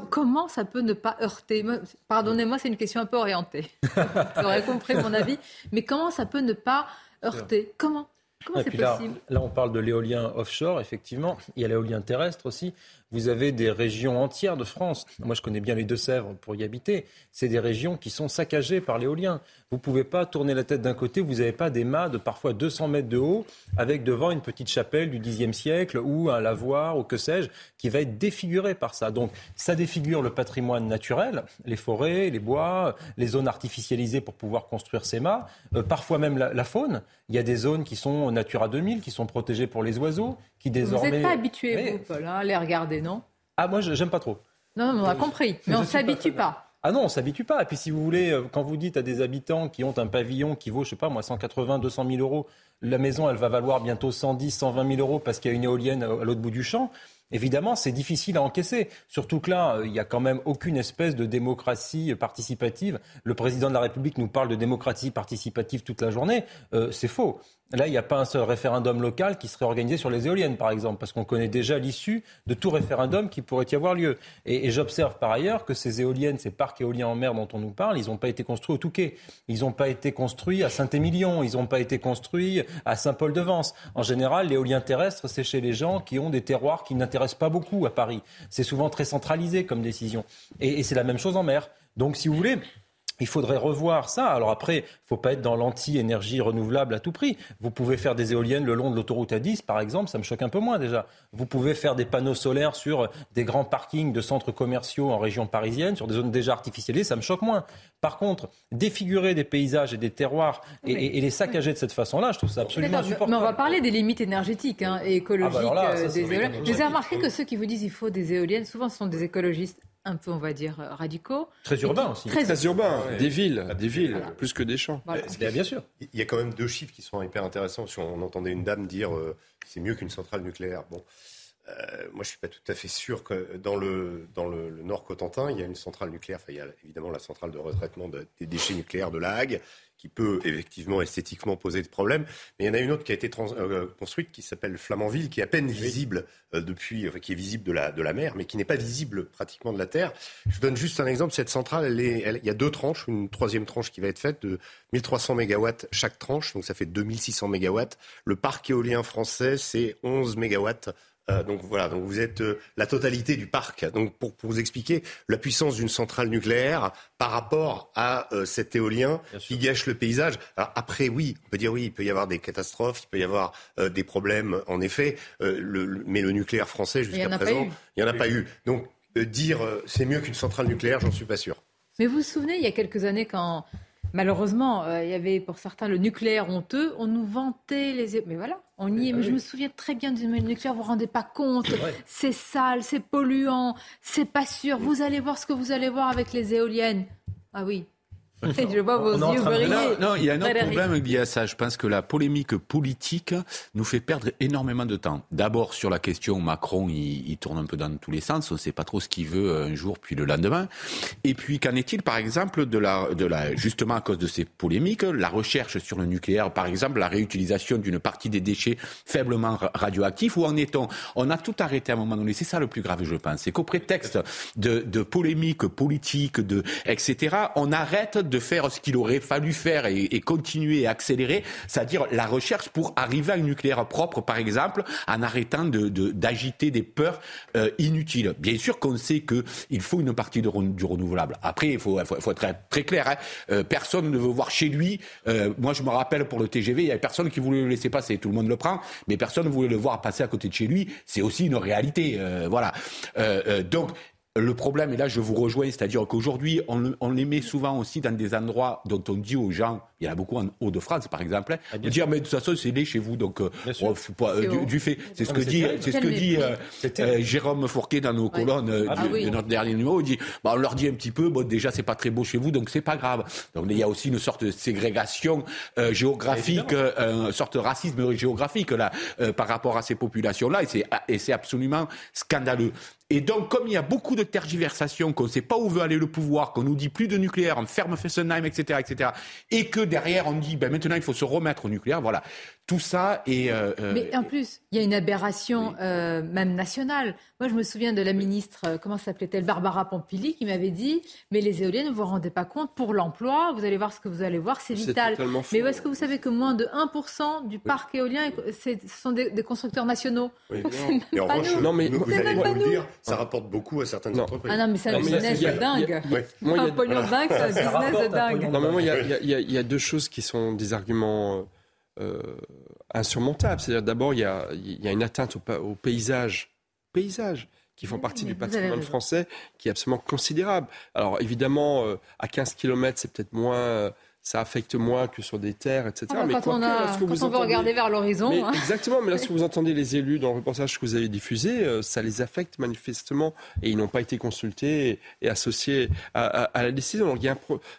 comment ça peut ne pas heurter? Pardonnez-moi, c'est une question un peu orientée. Vous aurez compris mon avis. Mais comment ça peut ne pas heurter? Comment Comment c'est possible? là, on parle de l'éolien offshore, effectivement. Il y a l'éolien terrestre aussi. Vous avez des régions entières de France. Moi, je connais bien les Deux-Sèvres pour y habiter. C'est des régions qui sont saccagées par l'éolien. Vous ne pouvez pas tourner la tête d'un côté, vous n'avez pas des mâts de parfois 200 mètres de haut, avec devant une petite chapelle du Xe siècle ou un lavoir ou que sais-je, qui va être défiguré par ça. Donc ça défigure le patrimoine naturel, les forêts, les bois, les zones artificialisées pour pouvoir construire ces mâts, euh, parfois même la, faune. Il y a des zones qui sont Natura 2000, qui sont protégées pour les oiseaux, qui désormais... Vous n'êtes pas habitué, vous, Paul, hein, à les regarder non? Ah, moi, j'aime pas trop. Non, on a compris, mais on ne s'habitue pas. Ah non, on s'habitue pas. Et puis si vous voulez, euh, quand vous dites à des habitants qui ont un pavillon qui vaut, je sais pas moi, 180, 200 000 euros, la maison, elle va valoir bientôt 110, 120 000 euros parce qu'il y a une éolienne à l'autre bout du champ. Évidemment, c'est difficile à encaisser. Surtout que là, euh, il n'y a quand même aucune espèce de démocratie participative. Le président de la République nous parle de démocratie participative toute la journée. Euh, c'est faux. Là, il n'y a pas un seul référendum local qui serait organisé sur les éoliennes, par exemple, parce qu'on connaît déjà l'issue de tout référendum qui pourrait y avoir lieu. Et, j'observe par ailleurs que ces éoliennes, ces parcs éoliens en mer dont on nous parle, ils n'ont pas été construits au Touquet. Ils n'ont pas été construits à Saint-Émilion. Ils n'ont pas été construits à Saint-Paul-de-Vence. En général, l'éolien terrestre, c'est chez les gens qui ont des terroirs qui n'intéressent pas beaucoup à Paris. C'est souvent très centralisé comme décision. et c'est la même chose en mer. Donc, si vous voulez, il faudrait revoir ça. Alors après, il ne faut pas être dans l'anti-énergie renouvelable à tout prix. Vous pouvez faire des éoliennes le long de l'autoroute A10, par exemple, ça me choque un peu moins déjà. Vous pouvez faire des panneaux solaires sur des grands parkings de centres commerciaux en région parisienne, sur des zones déjà artificialisées, ça me choque moins. Par contre, défigurer des paysages et des terroirs et, les saccager de cette façon-là, je trouve ça absolument insupportable. Mais on va parler des limites énergétiques hein, et écologiques ah bah euh, des éoliennes. J'ai remarqué que ceux qui vous disent qu'il faut des éoliennes, souvent ce sont des écologistes un peu, on va dire, euh, radicaux. Très urbains aussi. Très, urbains, des villes, des villes, plus que des champs. Bien, sûr. Il y a quand même deux chiffres qui sont hyper intéressants. Si on entendait une dame dire euh, c'est mieux qu'une centrale nucléaire. Bon, euh, moi, je ne suis pas tout à fait sûr que dans le, dans le, Nord Cotentin, il y a une centrale nucléaire. Enfin, il y a évidemment la centrale de retraitement des déchets nucléaires de La Hague, qui peut effectivement esthétiquement poser des problèmes. Mais il y en a une autre qui a été euh, construite qui s'appelle Flamanville, qui est à peine visible euh, depuis, qui est visible de la, de la mer, mais qui n'est pas visible pratiquement de la terre. Je vous donne juste un exemple. Cette centrale, elle est, il y a deux tranches, une troisième tranche qui va être faite de 1300 mégawatts chaque tranche, donc ça fait 2600 mégawatts. Le parc éolien français, c'est 11 mégawatts euh, donc voilà, donc vous êtes euh, la totalité du parc. Donc pour, vous expliquer la puissance d'une centrale nucléaire par rapport à euh, cet éolien qui gâche le paysage. Alors après, oui, on peut dire oui, il peut y avoir des catastrophes, il peut y avoir des problèmes, en effet. mais le nucléaire français jusqu'à présent, il n'y en a pas eu. Donc dire c'est mieux qu'une centrale nucléaire, j'en suis pas sûr. Mais vous vous souvenez, il y a quelques années, quand Malheureusement, euh, il y avait pour certains le nucléaire honteux. On nous vantait les. Mais voilà, on y est. Mais je me souviens très bien du nucléaire. Vous vous rendez pas compte. C'est sale, c'est polluant, c'est pas sûr. Vous allez voir ce que vous allez voir avec les éoliennes. Ah oui, je vois vos yeux briller. Non, il y a un autre problème lié à ça. Je pense que la polémique politique nous fait perdre énormément de temps. D'abord sur la question Macron, il, tourne un peu dans tous les sens. On ne sait pas trop ce qu'il veut un jour puis le lendemain. Et puis qu'en est-il par exemple de la, de la, justement à cause de ces polémiques, la recherche sur le nucléaire, par exemple la réutilisation d'une partie des déchets faiblement radioactifs. Où en est-on? On a tout arrêté à un moment donné. C'est ça le plus grave, je pense. C'est qu'au prétexte de, de polémiques politiques, de etc. On arrête de faire ce qu'il aurait fallu faire et, continuer à accélérer, c'est-à-dire la recherche pour arriver à une nucléaire propre, par exemple, en arrêtant d'agiter de, des peurs euh, inutiles. Bien sûr qu'on sait qu'il faut une partie de, du renouvelable. Après, il faut, être très, clair. Hein. Euh, personne ne veut voir chez lui. Euh, moi, je me rappelle pour le TGV, il y avait personne qui voulait le laisser passer. Tout le monde le prend, mais personne ne voulait le voir passer à côté de chez lui. C'est aussi une réalité. voilà. donc, le problème, et là je vous rejoins, c'est-à-dire qu'aujourd'hui, on, les met souvent aussi dans des endroits dont on dit aux gens, il y en a beaucoup en Haut-de-France par exemple, de dire, mais de toute façon, c'est né chez vous, donc euh, euh, du, fait. C'est ce, que dit, c'est ce que dit euh, Jérôme Fourquet dans nos colonnes ah de notre dernier numéro. Il dit, bah, on leur dit un petit peu, bon, déjà, c'est pas très beau chez vous, donc c'est pas grave. Donc il y a aussi une sorte de ségrégation géographique, une sorte de racisme géographique là, par rapport à ces populations-là, et c'est absolument scandaleux. Et donc, comme il y a beaucoup de tergiversations, qu'on ne sait pas où veut aller le pouvoir, qu'on nous dit plus de nucléaire, on ferme Fessenheim, etc., etc., et que derrière on dit, ben maintenant il faut se remettre au nucléaire, voilà. Tout ça est. Euh, euh, Mais en plus, il y a une aberration euh, même nationale. Moi, je me souviens de la ministre, comment s'appelait-elle, Barbara Pompili, qui m'avait dit Mais les éoliennes, vous vous rendez pas compte, pour l'emploi, vous allez voir ce que vous allez voir, c'est vital. Mais est-ce que vous savez que moins de 1% du parc éolien, ce sont des, constructeurs nationaux? Oui, non. pas nous. non, mais vous allez pas nous. dire, ça rapporte beaucoup à certaines entreprises. Ah non, mais c'est un business dingue. Un pognon dingue, c'est un business dingue. Non, mais moi, il y a deux choses qui sont des arguments euh, insurmontable. C'est-à-dire d'abord, il y a, y a, une atteinte au, au paysage, paysage qui font partie du patrimoine français, qui est absolument considérable. Alors évidemment, euh, à 15 km, c'est peut-être moins, ça affecte moins que sur des terres, etc. Ah, mais quand on, a, quand on veut regarder vers l'horizon. Hein. Exactement, mais lorsque vous entendez les élus dans le reportage que vous avez diffusé, euh, ça les affecte manifestement et ils n'ont pas été consultés et, associés à, la décision. Donc, il, y a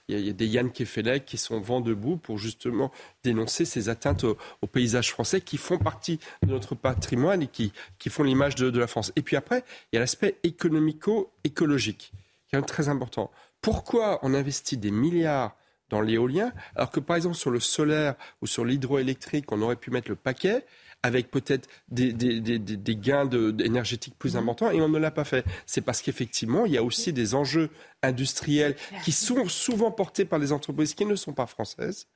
il, y a, des Yann Kefelec qui sont vent debout pour justement dénoncer ces atteintes au, paysage français qui font partie de notre patrimoine et qui, qui font l'image de, de la France. Et puis après, il y a l'aspect économico-écologique qui est très important. Pourquoi on investit des milliards dans l'éolien, alors que par exemple sur le solaire ou sur l'hydroélectrique, on aurait pu mettre le paquet avec peut-être des, des, gains énergétiques plus mmh. importants, et on ne l'a pas fait. C'est parce qu'effectivement, il y a aussi des enjeux industriels qui sont souvent portés par des entreprises qui ne sont pas françaises,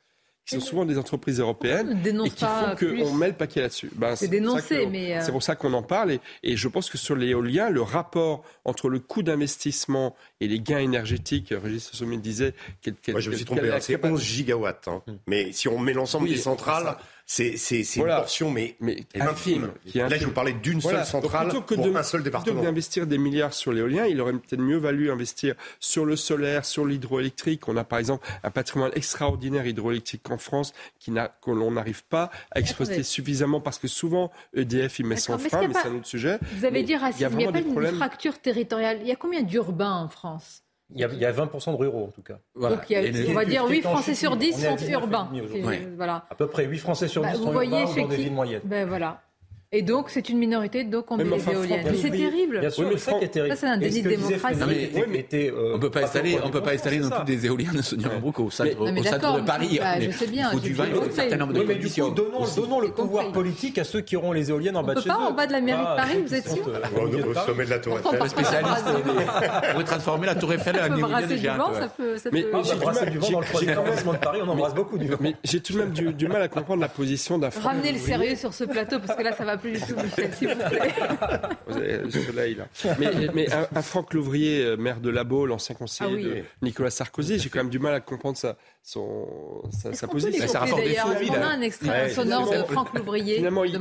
qui sont souvent des entreprises européennes et qui font qu'on met le paquet là-dessus. Ben, c'est dénoncé, mais... Euh, c'est pour ça qu'on en parle et, et, je pense que sur l'éolien, le rapport entre le coût d'investissement et les gains énergétiques, Régis Sommet disait... Moi, je me suis trompé, hein, c'est 11 gigawatts. Hein. Hmm. Mais si on met l'ensemble des centrales... C'est une portion, mais, mais infime. Là, je vous parlais d'une seule centrale pour un seul département. Plutôt que d'investir des milliards sur l'éolien, il aurait peut-être mieux valu investir sur le solaire, sur l'hydroélectrique. On a par exemple un patrimoine extraordinaire hydroélectrique en France qui que l'on n'arrive pas à exploiter suffisamment parce que souvent EDF il met son frein, mais c'est un autre sujet. Vous avez dit racisme, il n'y a, pas une fracture territoriale. Il y a combien d'urbains en France? Il y, a, il y, a, 20% de ruraux en tout cas. Donc il y a, on va dire 8 Français sur 10 sont urbains. Voilà. À peu près 8 Français sur 10 bah, sont urbains dans des villes moyennes. Ben voilà. Et donc, c'est une minorité, donc on met les éoliennes. Mais c'est terrible. Bien sûr, ça qui est terrible. Ça, c'est un déni de démocratie. Euh, on ne peut pas installer, on peut pas installer non plus des éoliennes Sonia Mabrouk au centre, au centre de Paris. Bah, je sais bien. Il faut du vin, il faut un certain nombre de conditions. Donnons le pouvoir politique à ceux qui auront les éoliennes en bas de chez eux. pas en bas de la mairie de Paris, vous êtes sûr Au sommet de la Tour Eiffel. Spécialiste pourrait transformer la Tour Eiffel en éolienne géante. Mais du vent dans le troisième arrondissement de Paris, on embrasse beaucoup du vent. Mais j'ai tout de même du mal à comprendre la position d'un Ramenez le sérieux sur ce plateau, parce que là, ça va plus du tout, Michel. Vous avez le soleil, là. Mais, mais un, Franck Louvrier, euh, maire de Labo, l'ancien conseiller ah de Nicolas Sarkozy, j'ai quand même du mal à comprendre sa, son, sa, sa position. Ça rapporte des On a un extrait sonore de Franck Louvrier. Finalement, il,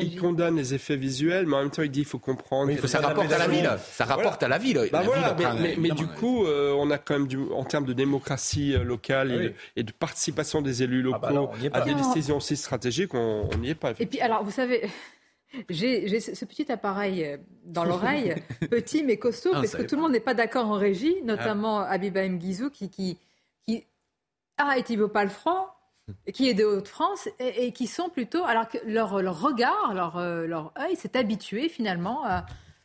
il, condamne les effets visuels, mais en même temps, il dit qu'il faut comprendre. Mais ça rapporte à la ville. Ça rapporte à la ville. Bah voilà, mais, mais, du coup, euh, on a quand même, du, en termes de démocratie euh, locale et, de, participation des élus ah bah locaux à des décisions aussi stratégiques, on n'y est pas. Et puis, alors, vous savez, j'ai ce petit appareil euh, dans l'oreille, petit mais costaud, ah, parce que tout le monde n'est pas d'accord en régie, notamment ah. Abiba Mguizou qui, qui, qui a été franc qui est de Haute-France et, qui sont plutôt, alors que leur, leur regard, leur, euh, leur œil s'est habitué finalement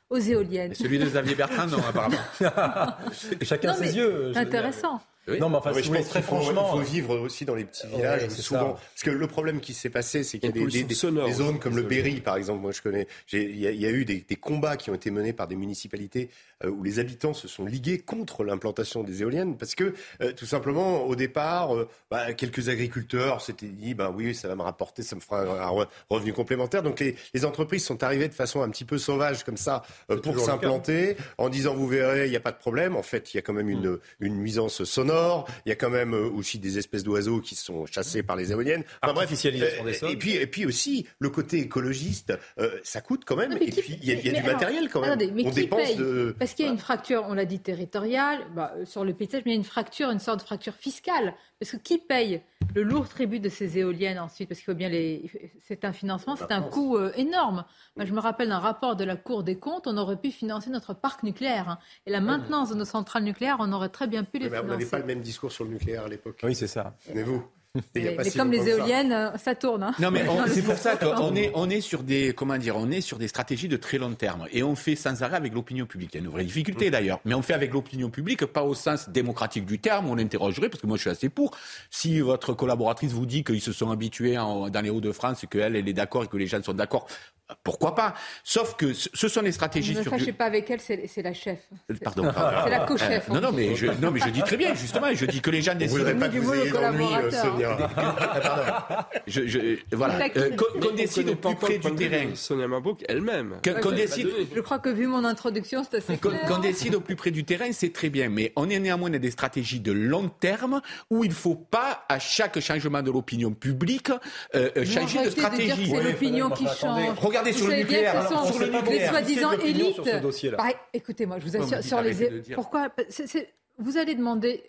aux éoliennes. celui de Xavier Bertrand, non, apparemment. Chacun ses yeux. Intéressant. Non, mais enfin, je pense très franchement, il faut vivre aussi dans les petits villages souvent. Parce que le problème qui s'est passé, c'est qu'il y a des, des, zones comme le Berry, par exemple. Moi, je connais. Il y, a eu des, combats qui ont été menés par des municipalités euh, où les habitants se sont ligués contre l'implantation des éoliennes parce que euh, tout simplement, au départ, euh, bah, quelques agriculteurs s'étaient dit, bah oui, ça va me rapporter, ça me fera un, revenu complémentaire. Donc les, les, entreprises sont arrivées de façon un petit peu sauvage comme ça pour s'implanter, en disant, vous verrez, il n'y a pas de problème. En fait, il y a quand même une, mm. une nuisance sonore il y a quand même euh, aussi des espèces d'oiseaux qui sont chassés par les éoliennes. Enfin, bref, euh, Et puis, et puis aussi, le côté écologiste, euh, ça coûte quand même. et puis, il y a, du matériel quand même. mais on dépense de... Parce qu'il y a une fracture, on l'a dit, territoriale, bah, sur le paysage, mais il y a une fracture, une sorte de fracture fiscale. Parce que qui paye le lourd tribut de ces éoliennes ensuite? Parce qu'il faut bien les. C'est un financement, c'est un coût énorme. Moi, je me rappelle d'un rapport de la Cour des comptes, on aurait pu financer notre parc nucléaire. Hein. Et la maintenance de nos centrales nucléaires, on aurait très bien pu les financer. Le même discours sur le nucléaire à l'époque. Oui, c'est ça. Mais vous mais, comme les éoliennes, euh, ça, tourne. Hein. Non, mais c'est pour ça qu'on est, on est sur des, comment dire, on est sur des stratégies de très long terme. Et on fait sans arrêt avec l'opinion publique. Il y a une vraie difficulté mm. d'ailleurs. Mais on fait avec l'opinion publique, pas au sens démocratique du terme. On interrogerait, parce que moi je suis assez pour. Si votre collaboratrice vous dit qu'ils se sont habitués dans les Hauts-de-France et qu'elle, elle est d'accord et que les gens sont d'accord, pourquoi pas? Sauf que ce sont les stratégies. Ne fâchez pas avec elle, c'est la chef. Pardon. C'est la co-chef. non, non, mais je, non, mais je dis très bien, justement. Je dis que les gens ne voudrez pas que vous ayez l'ennui, Sonia. Pardon. Je, je, voilà. Euh, qu'on décide au plus près du terrain. Sonia Mabrouk elle-même. Qu'on décide. Je crois que vu mon introduction, c'est assez clair. Qu'on décide au plus près du terrain, c'est très bien. Mais on est néanmoins dans des stratégies de long terme où il ne faut pas, à chaque changement de l'opinion publique, euh, changer de stratégie. C'est l'opinion qui change regardez sur le nucléaire. sur le nucléaire. Les soi-disant élites. Écoutez-moi, je vous assure, sur les. Pourquoi Vous allez demander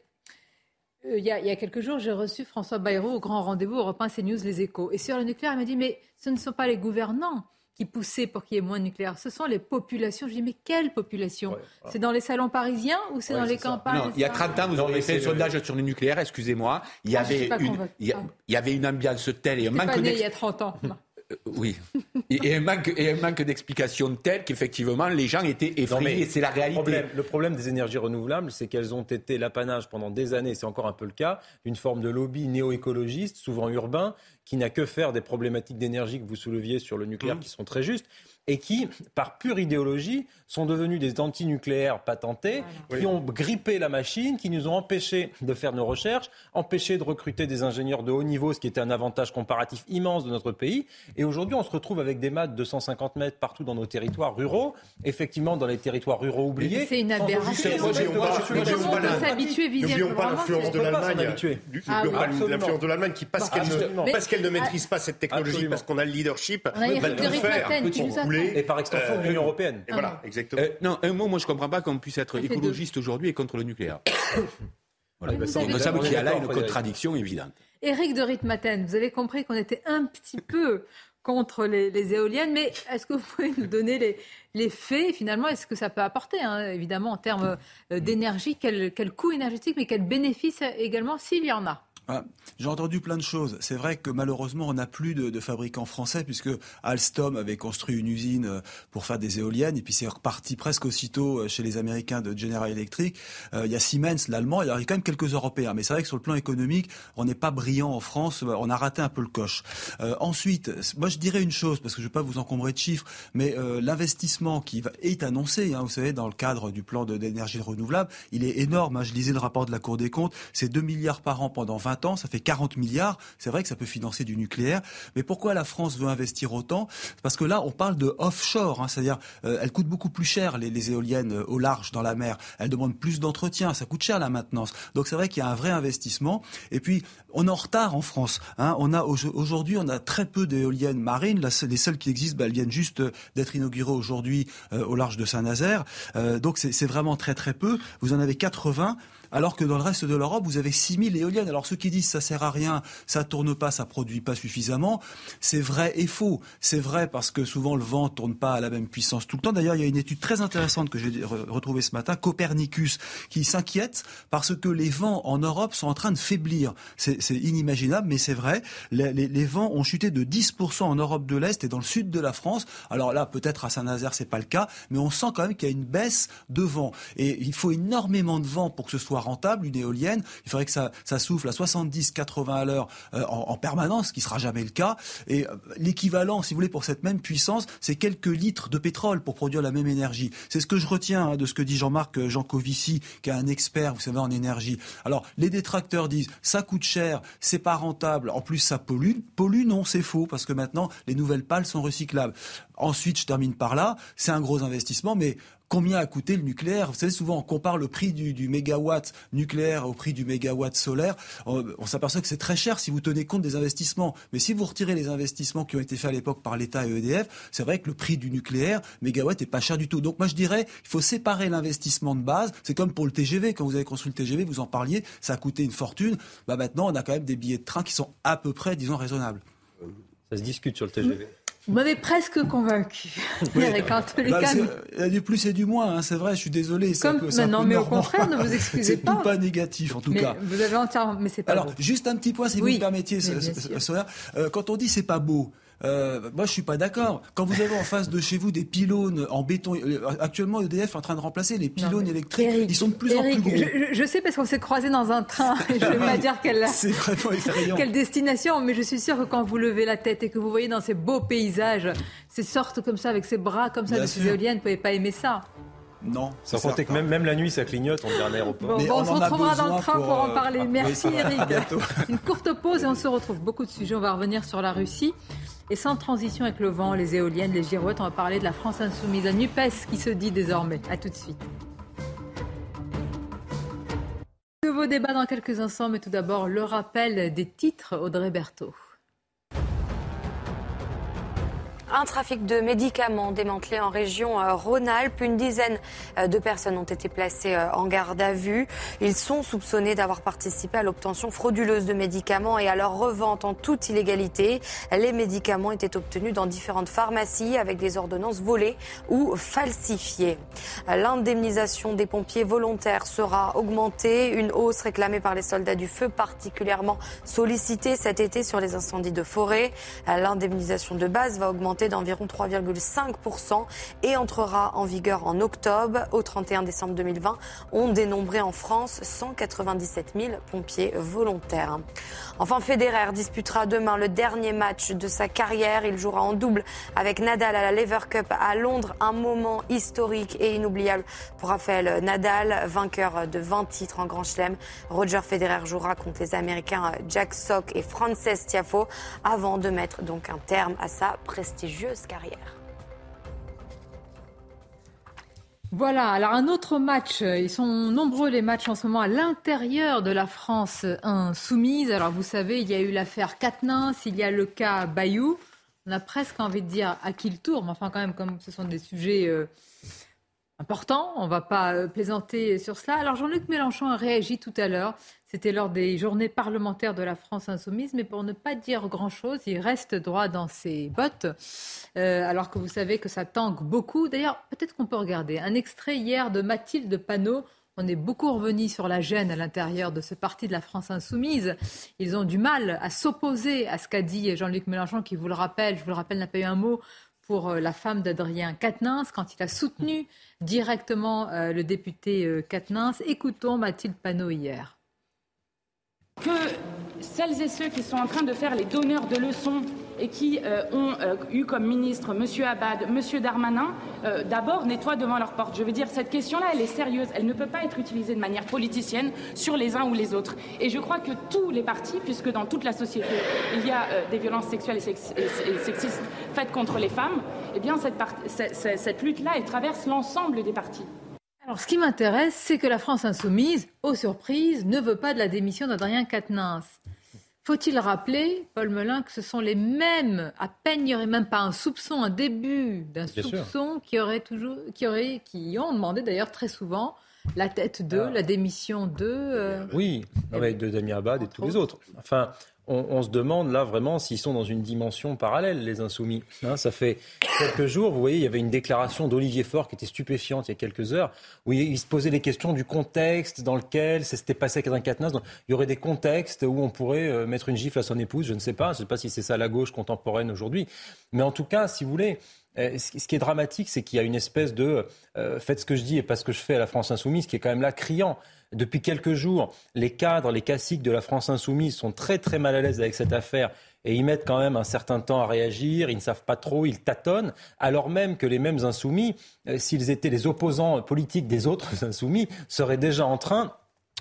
Euh, il y, a, quelques jours, j'ai reçu François Bayrou au grand rendez-vous Europe 1 CNews Les Échos. Et sur le nucléaire, il m'a dit Mais ce ne sont pas les gouvernants qui poussaient pour qu'il y ait moins de nucléaire. Ce sont les populations. Je dis, mais quelle population C'est dans les salons parisiens ou c'est dans les campagnes Il y a 30 ans, vous avez fait un sondage sur le nucléaire, excusez-moi. Il, y avait une, il, y, avait une ambiance telle et un manque... Pas né il y a 30 ans. Euh, oui. Et, un manque, et un manque d'explication tel qu'effectivement les gens étaient effrayés. C'est la réalité. Le problème, des énergies renouvelables, c'est qu'elles ont été l'apanage pendant des années, c'est encore un peu le cas, d'une forme de lobby néo-écologiste, souvent urbain, qui n'a que faire des problématiques d'énergie que vous souleviez sur le nucléaire, mmh. qui sont très justes et qui, par pure idéologie, sont devenus des antinucléaires patentés, qui ont grippé la machine, qui nous ont empêchés de faire nos recherches, empêchés de recruter des ingénieurs de haut niveau, ce qui était un avantage comparatif immense de notre pays. Et aujourd'hui, on se retrouve avec des maths de 150 mètres partout dans nos territoires ruraux, effectivement dans les territoires ruraux oubliés. C'est une aberration. N'oublions pas l'influence de l'Allemagne. L'influence de l'Allemagne qui, parce qu'elle ne, parce qu'elle ne maîtrise pas cette technologie, parce qu'on a le leadership, va tout faire et par extension de l'Union européenne. Et voilà, exactement. Euh, non, un mot, moi je ne comprends pas qu'on puisse être écologiste aujourd'hui et contre le nucléaire. voilà. Il me semble qu'il y a là une contradiction évidente. Éric de Ritmaten, vous avez compris qu'on était un petit peu contre les, éoliennes, mais est-ce que vous pouvez nous donner les, les faits finalement Est-ce que ça peut apporter, hein, évidemment, en termes euh, d'énergie, quel, quel coût énergétique, mais quel bénéfice également, s'il y en a? Ah, j'ai entendu plein de choses. C'est vrai que malheureusement, on n'a plus de, fabricants français puisque Alstom avait construit une usine euh, pour faire des éoliennes et puis c'est reparti presque aussitôt euh, chez les Américains de General Electric. Euh, il y a Siemens, l'allemand, il y a quand même quelques Européens. Mais c'est vrai que sur le plan économique, on n'est pas brillant en France. On a raté un peu le coche. ensuite, moi je dirais une chose parce que je ne vais pas vous encombrer de chiffres, mais l'investissement qui est annoncé, hein, vous savez, dans le cadre du plan d'énergie renouvelable, il est énorme. Hein. Je lisais le rapport de la Cour des comptes, c'est 2 milliards par an pendant 20 ça fait 40 milliards. C'est vrai que ça peut financer du nucléaire. Mais pourquoi la France veut investir autant? Parce que là, on parle de offshore, hein, c'est-à-dire euh, elles coûtent beaucoup plus cher les, éoliennes euh, au large dans la mer. Elles demandent plus d'entretien, ça coûte cher la maintenance. Donc c'est vrai qu'il y a un vrai investissement. Et puis on est en retard en France. Hein. On a aujourd'hui, on a très peu d'éoliennes marines. les seules qui existent, bah, elles viennent juste euh, d'être inaugurées aujourd'hui au large de Saint-Nazaire. donc c'est vraiment très très peu. Vous en avez 80 alors que dans le reste de l'Europe, vous avez 6000 éoliennes. Alors ceux qui disent ça sert à rien, ça tourne pas, ça produit pas suffisamment, c'est vrai et faux. C'est vrai parce que souvent le vent tourne pas à la même puissance tout le temps. D'ailleurs, il y a une étude très intéressante que j'ai retrouvée ce matin, Copernicus, qui s'inquiète parce que les vents en Europe sont en train de faiblir. C'est inimaginable, mais c'est vrai. Les, vents ont chuté de 10% en Europe de l'Est et dans le sud de la France. Alors là, peut-être à Saint-Nazaire, c'est pas le cas, mais on sent quand même qu'il y a une baisse de vent. Et il faut énormément de vent pour que ce soit rentable, une éolienne. Il faudrait que ça, ça souffle à 70-80 à l'heure euh, en, permanence, ce qui sera jamais le cas. Et euh, l'équivalent, si vous voulez, pour cette même puissance, c'est quelques litres de pétrole pour produire la même énergie. C'est ce que je retiens hein, de ce que dit Jean-Marc euh, Jancovici, qui est un expert, vous savez, en énergie. Alors, les détracteurs disent, ça coûte cher, c'est pas rentable, en plus ça pollue. Pollue, non, c'est faux, parce que maintenant, les nouvelles pales sont recyclables. Ensuite, je termine par là, c'est un gros investissement, mais combien a coûté le nucléaire? Vous savez, souvent on compare le prix du, mégawatt nucléaire au prix du mégawatt solaire. On, s'aperçoit que c'est très cher si vous tenez compte des investissements. Mais si vous retirez les investissements qui ont été faits à l'époque par l'État et EDF, c'est vrai que le prix du nucléaire, mégawatt, est pas cher du tout. Donc moi je dirais, il faut séparer l'investissement de base. C'est comme pour le TGV. Quand vous avez construit le TGV, vous en parliez, ça a coûté une fortune. Bah maintenant, on a quand même des billets de train qui sont à peu près, disons, raisonnables. Ça se discute sur le TGV. Vous m'avez presque convaincu. Oui. il y a du plus et du moins, hein, c'est vrai, je suis désolé. Comme, un non, mais au contraire, ne vous excusez pas. Pas négatif, en tout cas. Vous avez entièrement, mais c'est pas Alors, juste un petit point, si vous me permettiez, euh, quand on dit c'est pas beau, euh, moi, je suis pas d'accord. Quand vous avez en face de chez vous des pylônes en béton, euh, actuellement EDF est en train de remplacer les pylônes électriques. ils sont de plus en plus gros. Je, sais parce qu'on s'est croisés dans un train. je ne vais pas dire quelle, quelle destination, mais je suis sûre que quand vous levez la tête et que vous voyez dans ces beaux paysages, ces sortes comme ça avec ces bras comme ça de ces éoliennes, vous pouvez pas aimer ça. Non. Ça que même, même, la nuit, ça clignote, on dirait un aéroport. Bon, on, se retrouvera dans le train pour, en euh, parler. Merci Eric. Une courte pause et on se retrouve. Beaucoup de sujets. On va revenir sur la Russie. Et sans transition avec le vent, les éoliennes, les girouettes, on va parler de la France insoumise à NUPES qui se dit désormais. A tout de suite. Nouveau débat dans quelques instants, mais tout d'abord le rappel des titres Audrey Berthaud. Un trafic de médicaments démantelé en région euh, Rhône-Alpes. Une dizaine euh, de personnes ont été placées euh, en garde à vue. Ils sont soupçonnés d'avoir participé à l'obtention frauduleuse de médicaments et à leur revente en toute illégalité. Les médicaments étaient obtenus dans différentes pharmacies avec des ordonnances volées ou falsifiées. L'indemnisation des pompiers volontaires sera augmentée, une hausse réclamée par les soldats du feu particulièrement sollicitée cet été sur les incendies de forêt. L'indemnisation de base va augmenter d'environ 3,5% et entrera en vigueur en octobre. Au 31 décembre 2020, on dénombrait en France 197 000 pompiers volontaires. Enfin, Federer disputera demain le dernier match de sa carrière. Il jouera en double avec Nadal à la Lever Cup à Londres. Un moment historique et inoubliable pour Rafael Nadal, vainqueur de 20 titres en Grand Chelem. Roger Federer jouera contre les Américains Jack Sock et Frances Tiafo avant de mettre donc un terme à sa prestigieuse carrière. Voilà, alors un autre match, ils sont nombreux les matchs en ce moment à l'intérieur de la France insoumise. Alors vous savez, il y a eu l'affaire Katnins, il y a le cas Bayou. On a presque envie de dire à qui le tour, mais enfin quand même, comme ce sont des sujets euh, importants, on ne va pas euh, plaisanter sur cela. Alors Jean-Luc Mélenchon a réagi tout à l'heure c'était lors des journées parlementaires de la France insoumise, mais pour ne pas dire grand-chose, il reste droit dans ses bottes, euh, alors que vous savez que ça tangue beaucoup. D'ailleurs, peut-être qu'on peut regarder un extrait hier de Mathilde Panot. On est beaucoup revenu sur la gêne à l'intérieur de ce parti de la France insoumise. Ils ont du mal à s'opposer à ce qu'a dit Jean-Luc Mélenchon, qui le je vous le rappelle, n'a pas eu un mot pour euh, la femme d'Adrien Quatennens quand il a soutenu directement euh, le député Quatennens. Écoutons Mathilde Panot hier que celles et ceux qui sont en train de faire les donneurs de leçons et qui euh, ont euh, eu comme ministre M. Abad, M. Darmanin, euh, d'abord nettoient devant leur porte. Je veux dire, cette question-là, elle est sérieuse. Elle ne peut pas être utilisée de manière politicienne sur les uns ou les autres. Et je crois que tous les partis, puisque dans toute la société, il y a des violences sexuelles et, sexistes faites contre les femmes, eh bien, cette, cette lutte-là, elle traverse l'ensemble des partis. Alors, ce qui m'intéresse, c'est que la France insoumise, aux surprises, ne veut pas de la démission d'Adrien Quatennens. Faut-il rappeler, Paul Melun, que ce sont les mêmes, à peine il n'y aurait même pas un soupçon, un début d'un soupçon, qui auraient toujours, qui auraient, qui ont demandé d'ailleurs très souvent la tête de, la démission de. Euh, oui, avec de Damien Abad et tous les autres. Enfin, on, se demande là vraiment s'ils sont dans une dimension parallèle, les insoumis. Hein, ça fait quelques jours, vous voyez, il y avait une déclaration d'Olivier Faure qui était stupéfiante il y a quelques heures, où il, se posait les questions du contexte dans lequel ça s'était passé avec un cadenas. Il y aurait des contextes où on pourrait euh, mettre une gifle à son épouse, je ne sais pas, je ne sais pas si c'est ça la gauche contemporaine aujourd'hui. Mais en tout cas, si vous voulez, euh, ce qui est dramatique, c'est qu'il y a une espèce de euh, faites ce que je dis et pas ce que je fais à la France insoumise, qui est quand même là criant. Depuis quelques jours, les cadres, les caciques de la France insoumise sont très très mal à l'aise avec cette affaire et ils mettent quand même un certain temps à réagir, ils ne savent pas trop, ils tâtonnent, alors même que les mêmes insoumis, euh, s'ils étaient les opposants politiques des autres insoumis, seraient déjà en train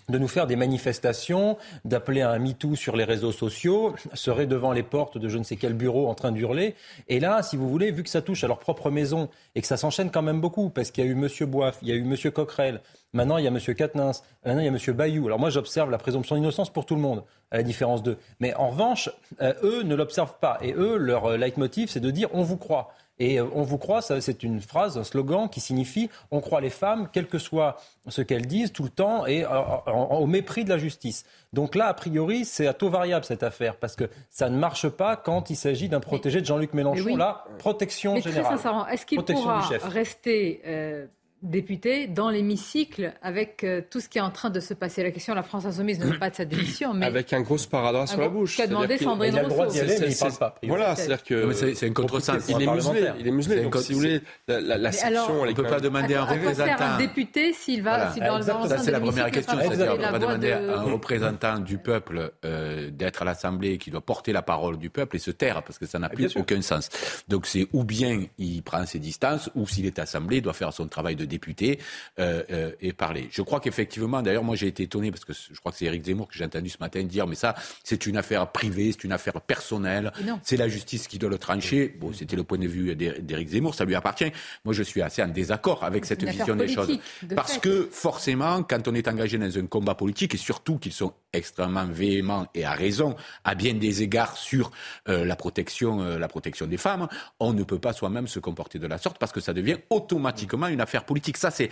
de nous faire des manifestations, d'appeler à un MeToo sur les réseaux sociaux, seraient devant les portes de je ne sais quel bureau en train d'hurler. Et là, si vous voulez, vu que ça touche à leur propre maison et que ça s'enchaîne quand même beaucoup, parce qu'il y a eu M. Boif, il y a eu M. Coquerel, maintenant il y a M. Katnins, maintenant il y a M. Bayou. Alors moi, j'observe la présomption d'innocence pour tout le monde, à la différence d'eux. Mais en revanche, euh, eux ne l'observent pas. Et eux, leur euh, leitmotiv, c'est de dire on vous croit. Et euh, on vous croit, c'est une phrase, un slogan qui signifie on croit les femmes, quel que soit ce qu'elles disent, tout le temps, et au mépris de la justice. Donc là, a priori, c'est à taux variable cette affaire, parce que ça ne marche pas quand il s'agit d'un protégé de Jean-Luc Mélenchon. Là, protection mais générale. Très sincèrement, est-ce qu'il pourra rester euh, député dans l'hémicycle avec euh, tout ce qui est en train de se passer. La question, la France insoumise ne veut pas de sa démission, mais avec un gros sparadrap sur la bouche. Qu'a demandé Sandrine Rousseau. Il a le droit d'y aller, mais il parle pas. Voilà, c'est-à-dire que c'est un contresens. Il est muselé. Il est muselé. Donc, si vous voulez, la, la, la section, on ne peut pas demander à un représentant. un député s'il va, dans Ça, c'est la première question. C'est-à-dire, on ne peut pas demander à un représentant du peuple euh, d'être à l'Assemblée, qui doit porter la parole du peuple et se taire, parce que ça n'a plus aucun sens. Donc, c'est ou bien il prend ses distances, ou s'il est assemblé, il doit faire son travail de députés ait parlé. Je crois qu'effectivement, d'ailleurs, moi j'ai été étonné parce que je crois que c'est Éric Zemmour que j'ai entendu ce matin dire, mais ça, c'est une affaire privée, c'est une affaire personnelle, c'est la justice qui doit le trancher. Bon, c'était le point de vue d'Éric Zemmour, ça lui appartient. Moi, je suis assez en désaccord avec cette vision des choses. Parce que forcément, quand on est engagé dans un combat politique, et surtout qu'ils sont extrêmement véhéments et à raison, à bien des égards sur euh, la, protection, euh, la protection des femmes, on ne peut pas soi-même se comporter de la sorte parce que ça devient automatiquement une affaire politique. Ça, c'est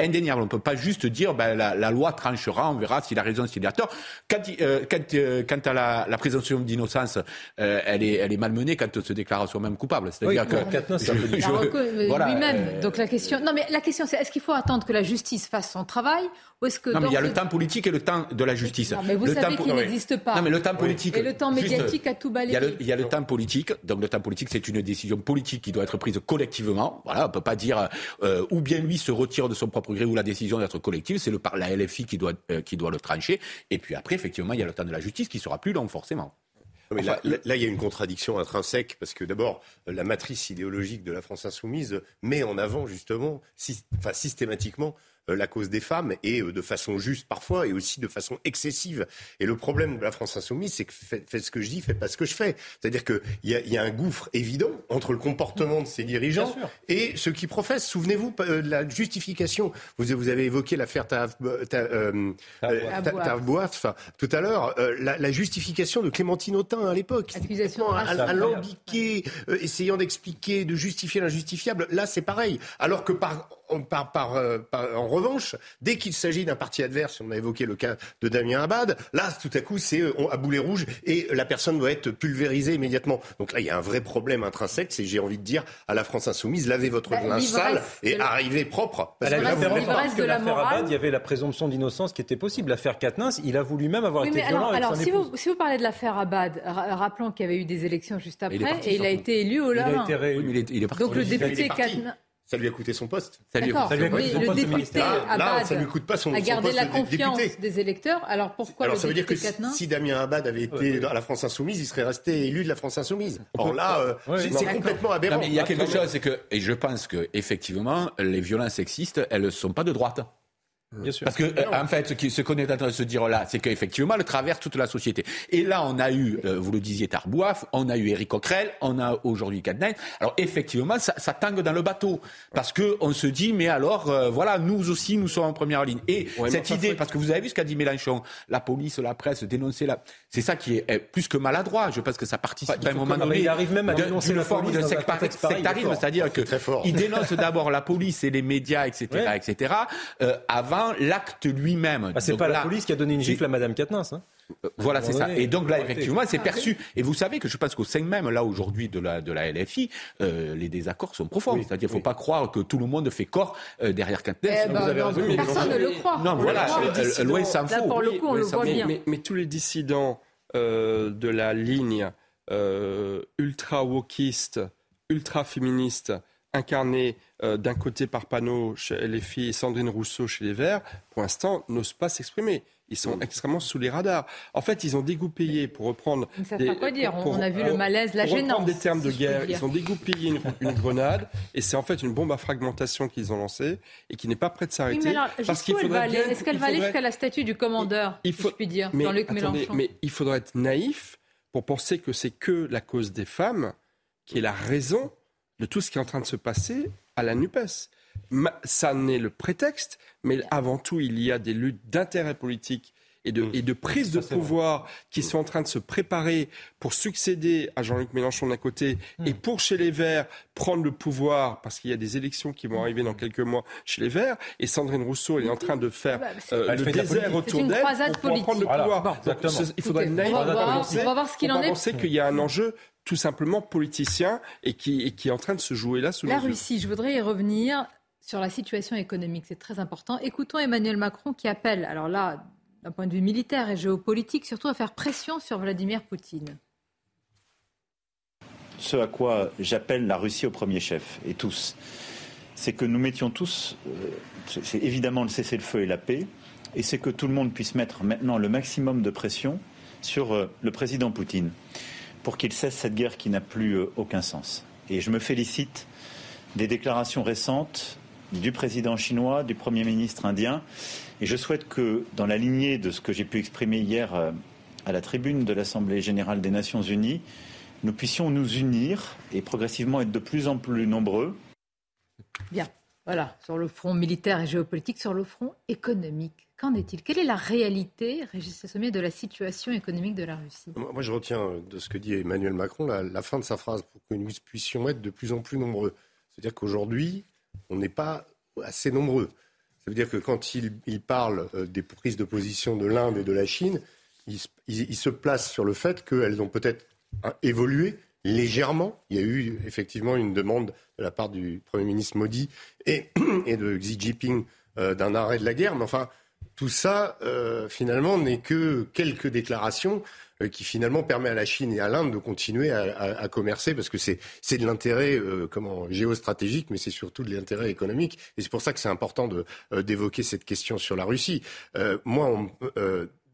indéniable. On ne peut pas juste dire ben, la, la, loi tranchera, on verra s'il a raison, s'il a tort. Quand, euh, quand, quand à la, la présomption d'innocence, elle, est, elle est malmenée quand on se déclare soi-même coupable. C'est-à-dire que... lui-même. Donc la question, non mais la question c'est est-ce qu'il faut attendre que la justice fasse son travail ou est-ce que non, mais il y a le temps politique et le temps de la justice. mais vous le savez qu'il n'existe pas. Non, mais le temps politique. Et le temps médiatique a tout balayé. Il y a, le, temps politique. Donc le temps politique, c'est une décision politique qui doit être prise collectivement. Voilà, on peut pas dire euh, ou bien lui se retire de son propre gré ou la décision d'être collective. C'est le la LFI qui doit euh, qui doit le trancher. Et puis après, effectivement, il y a le temps de la justice qui sera plus long forcément. Mais là, là, il y a une contradiction intrinsèque parce que d'abord, la matrice idéologique de la France insoumise met en avant justement, enfin, systématiquement, euh, la cause des femmes et euh, de façon juste parfois et aussi de façon excessive. Et le problème de la France insoumise, c'est que faites, ce que je dis, faites pas ce que je fais. C'est-à-dire qu'il y, a, y a un gouffre évident entre le comportement de ces dirigeants et ceux qui professent. Souvenez-vous euh, de la justification. Vous, vous avez évoqué l'affaire Tarboif tout à l'heure. La, la, justification de Clémentine Autain à l'époque. Alambiquée, essayant d'expliquer, de justifier l'injustifiable. Là, c'est pareil. Alors que par, par, par, par en revanche, dès qu'il s'agit d'un parti adverse, on a évoqué le cas de Damien Abad, là, tout à coup, c'est euh, à boulet rouge et la personne doit être pulvérisée immédiatement. Donc là, il y a un vrai problème intrinsèque, c'est, j'ai envie de dire, à la France insoumise, lavez votre bah, linge sale et arrivez propre. Parce que, que l'affaire Abad, il y avait la présomption d'innocence qui était possible. L'affaire Katnins, il a voulu même avoir été violent alors, si vous, si vous parlez de l'affaire Abad, rappelons qu'il y avait eu des élections juste après et il a été élu au Lama. Donc le député Katnins ça lui a coûté son poste. Ça lui, a coûté son poste. Le député Abad ça lui coûte pas son, a gardé la confiance des électeurs. Alors pourquoi Alors le ça veut dire que si Damien Abad avait été à la France Insoumise, il serait resté élu de la France Insoumise. Or là, euh, c'est complètement aberrant. Non, mais il y a quelque chose, c'est que, et je pense que effectivement, les violences sexistes, elles ne sont pas de droite. Bien sûr. Parce que, euh, en fait, ce qu'on est en train de se dire là, c'est qu'effectivement, elle traverse toute la société. Et là, on a eu, euh, vous le disiez, Tarbouaf, on a eu Éric Coquerel, on a aujourd'hui Cadnet. Alors, effectivement, ça, ça, tangue dans le bateau. Parce que on se dit, mais alors, euh, voilà, nous aussi, nous sommes en première ligne. Et cette idée, parce que vous avez vu ce qu'a dit Mélenchon, la police, la presse, dénoncer la. C'est ça qui est, plus que maladroit. Je pense que ça participe à un moment donné. Il arrive même à dénoncer une forme de sectarisme, c'est-à-dire que il dénonce d'abord la police et les médias, etc., etc., avant l'acte lui-même. Ah, c'est pas la police qui a donné une gifle à Madame Katnins. Hein euh, voilà, c'est ça. Et donc là, effectivement, c'est perçu. Et vous savez que je pense qu'au sein même, là, aujourd'hui, de la, de la LFI, euh, les désaccords sont profonds. C'est-à-dire qu'il ne faut pas croire que tout le monde fait corps euh, derrière Katnins. Eh ben, personne ne le croit. Non, voilà, loin s'en faut. Là, pour le coup, on le voit bien. Mais, tous les dissidents de la ligne ultra-wokiste, ultra-féministe, incarnés euh, d'un côté par Panot chez les filles et Sandrine Rousseau chez les Verts, pour l'instant, n'osent pas s'exprimer. Ils sont extrêmement sous les radars. En fait, ils ont dégoupillé, pour reprendre. Ça des, quoi dire On a vu le malaise, la pour gênance. des termes de guerre, ils ont dégoupillé une, grenade, et c'est en fait une bombe à fragmentation qu'ils ont lancée et qui n'est pas prête de s'arrêter. parce qu'il faudrait. Est-ce qu'elle va aller jusqu'à la statue du commandeur, il faut, si je puis dire, Jean-Luc Mélenchon? Mais il faudrait être naïf pour penser que c'est que la cause des femmes qui est la raison de tout ce qui est en train de se passer à la NUPES. Ça n'est le prétexte, mais avant tout, il y a des luttes d'intérêt politique et de, mmh. et de prise de pouvoir qui sont en train de se préparer pour succéder à Jean-Luc Mélenchon d'un côté mmh. et pour chez les Verts prendre le pouvoir parce qu'il y a des élections qui vont arriver dans quelques mois chez les Verts et Sandrine Rousseau elle est en train de faire ah bah, euh, le désert autour d'elle pour, prendre le pouvoir. il faudrait okay. naïf on va voir ce qu'il en est. penser qu'il y a un enjeu tout simplement politicien et qui, est en train de se jouer là sous La Russie, je voudrais y revenir sur la situation économique, c'est très important. Écoutons Emmanuel Macron qui appelle, alors là, d'un point de vue militaire et géopolitique, surtout à faire pression sur Vladimir Poutine. Ce à quoi j'appelle la Russie au premier chef, et tous, c'est que nous mettions tous, euh, c'est évidemment le cessez-le-feu et la paix, et c'est que tout le monde puisse mettre maintenant le maximum de pression sur euh, le président Poutine pour qu'il cesse cette guerre qui n'a plus euh, aucun sens. Et je me félicite des déclarations récentes du président chinois, du Premier ministre indien. Et je souhaite que, dans la lignée de ce que j'ai pu exprimer hier euh, à la tribune de l'Assemblée générale des Nations unies, nous puissions nous unir et progressivement être de plus en plus nombreux. Bien, voilà, sur le front militaire et géopolitique, sur le front économique. Qu'en est-il? Quelle est la réalité, Régis Sommier, de la situation économique de la Russie? Moi, je retiens de ce que dit Emmanuel Macron la, la fin de sa phrase pour que nous puissions être de plus en plus nombreux. C'est-à-dire qu'aujourd'hui, on n'est pas assez nombreux. Ça veut dire que quand il, parle euh, des prises de position de l'Inde et de la Chine, il, se place sur le fait qu'elles ont peut-être hein, évolué légèrement. Il y a eu effectivement une demande de la part du Premier ministre Modi et, de Xi Jinping euh, d'un arrêt de la guerre. Mais enfin, tout ça, euh, finalement, n'est que quelques déclarations qui finalement permet à la Chine et à l'Inde de continuer à, commercer parce que c'est de l'intérêt euh, géostratégique, mais c'est surtout de l'intérêt économique. Et c'est pour ça que c'est important euh, d'évoquer cette question sur la Russie. moi,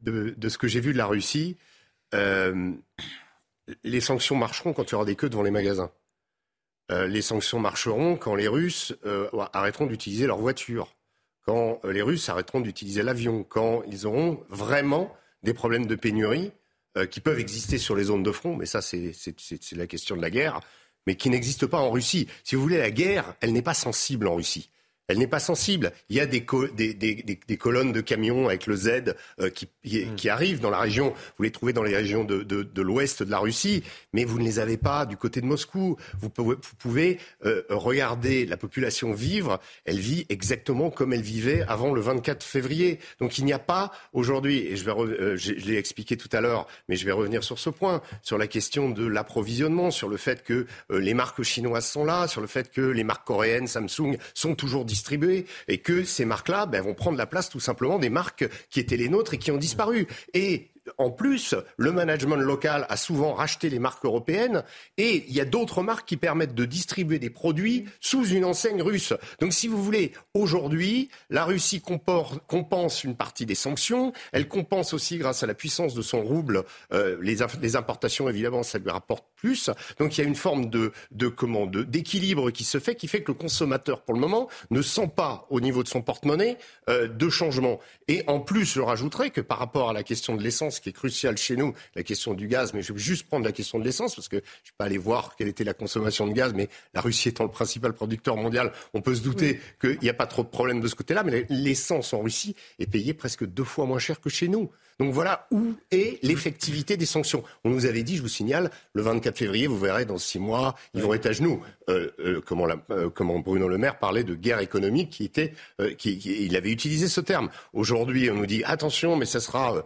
de, ce que j'ai vu de la Russie, les sanctions marcheront quand il y aura des queues devant les magasins. les sanctions marcheront quand les Russes arrêteront d'utiliser leur voiture, quand les Russes arrêteront d'utiliser l'avion, quand ils auront vraiment des problèmes de pénurie euh, qui peuvent exister sur les zones de front, mais ça c'est la question de la guerre, mais qui n'existent pas en Russie. Si vous voulez, la guerre, elle n'est pas sensible en Russie. Elle n'est pas sensible. Il y a des, des, colonnes de camions avec le Z euh, qui, mm. qui, arrivent dans la région. Vous les trouvez dans les régions de, de, l'ouest de la Russie, mais vous ne les avez pas du côté de Moscou. Vous pouvez, vous pouvez euh, regarder la population vivre. Elle vit exactement comme elle vivait avant le 24 février. Donc il n'y a pas aujourd'hui, et je, vais euh, je, l'ai expliqué tout à l'heure, mais je vais revenir sur ce point, sur la question de l'approvisionnement, sur le fait que les marques chinoises sont là, sur le fait que les marques coréennes, Samsung, sont toujours et que ces marques-là ben, vont prendre la place tout simplement des marques qui étaient les nôtres et qui ont disparu. Et en plus, le management local a souvent racheté les marques européennes et il y a d'autres marques qui permettent de distribuer des produits sous une enseigne russe. Donc si vous voulez, aujourd'hui, la Russie compense une partie des sanctions, elle compense aussi grâce à la puissance de son rouble euh, les, importations, évidemment, ça lui rapporte plus. Donc il y a une forme d'équilibre qui se fait, qui fait que le consommateur, pour le moment, ne sent pas au niveau de son porte-monnaie euh, de changement. Et en plus, je rajouterais que par rapport à la question de l'essence, qui est crucial chez nous, la question du gaz, mais je vais juste prendre la question de l'essence, parce que je ne vais pas aller voir quelle était la consommation de gaz, mais la Russie étant le principal producteur mondial, on peut se douter qu'il n'y a pas trop de problèmes de ce côté-là, mais l'essence en Russie est payée presque deux fois moins cher que chez nous. Donc voilà où est l'effectivité des sanctions. On nous avait dit, je vous signale, le 24 février, vous verrez, dans six mois, ils vont être à genoux. Euh, euh, comment, euh, comment, Bruno Le Maire parlait de guerre économique, qui était, qui, il avait utilisé ce terme. Aujourd'hui, on nous dit attention, mais ça sera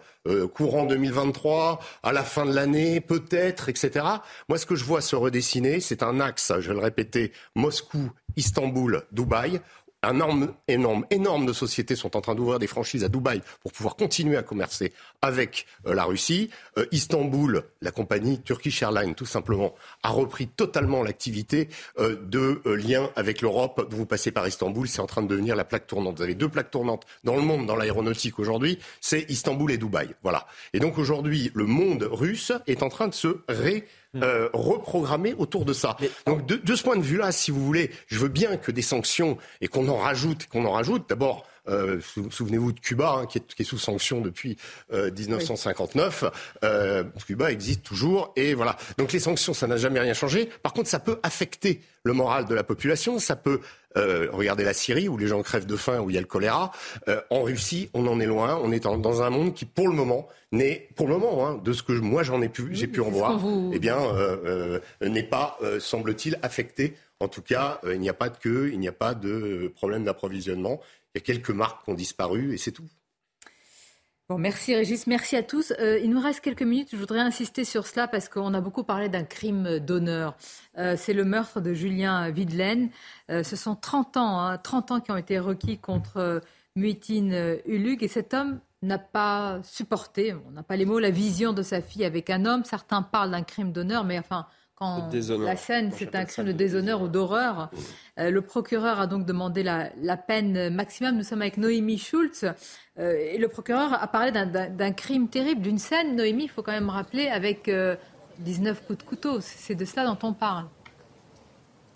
courant 2023, à la fin de l'année, peut-être, etc. Moi, ce que je vois se redessiner, c'est un axe, je vais le répéter, Moscou, Istanbul, Dubaï un énorme, énorme, énorme de sociétés sont en train d'ouvrir des franchises à Dubaï pour pouvoir continuer à commercer avec euh, la Russie. Euh, Istanbul, la compagnie Turkish Airlines, tout simplement, a repris totalement l'activité euh, de lien avec l'Europe. Vous passez par Istanbul, c'est en train de devenir la plaque tournante. Vous avez deux plaques tournantes dans le monde, dans l'aéronautique aujourd'hui, c'est Istanbul et Dubaï. Voilà. Et donc aujourd'hui, le monde russe est en train de se ré. Euh, reprogrammer autour de ça. Donc de, de, ce point de vue-là, si vous voulez, je veux bien que des sanctions et qu'on en rajoute, qu'on en rajoute. D'abord, euh, Souvenez-vous de Cuba, hein, qui, est, qui, est, sous sanction depuis euh, 1959. Euh, Cuba existe toujours, et voilà. Donc les sanctions, ça n'a jamais rien changé. Par contre, ça peut affecter le moral de la population. Ça peut euh, regardez la Syrie où les gens crèvent de faim, où il y a le choléra. Euh, en Russie, on en est loin. On est dans un monde qui, pour le moment, n'est, pour le moment, hein, de ce que moi j'en ai pu, j'ai pu en voir, eh bien, euh, n'est pas, semble-t-il, affecté. En tout cas, il n'y a pas de queue, il n'y a pas de problème d'approvisionnement. Il y a quelques marques qui ont disparu et c'est tout. Bon, merci Régis, merci à tous. Euh, il nous reste quelques minutes. Je voudrais insister sur cela parce qu'on a beaucoup parlé d'un crime d'honneur. Euh, c'est le meurtre de Julien Videlaine. Euh, ce sont 30 ans, hein, 30 ans qui ont été requis contre Muitine Ulug et cet homme n'a pas supporté, on n'a pas les mots, la vision de sa fille avec un homme. Certains parlent d'un crime d'honneur, mais enfin, quand la scène, c'est un crime de déshonneur ou d'horreur. Euh, le procureur a donc demandé la, peine maximum. Nous sommes avec Noémie Schultz. Euh, et le procureur a parlé d'un crime terrible, d'une scène, Noémie, il faut quand même rappeler, avec 19 euh, coups de couteau. C'est de cela dont on parle.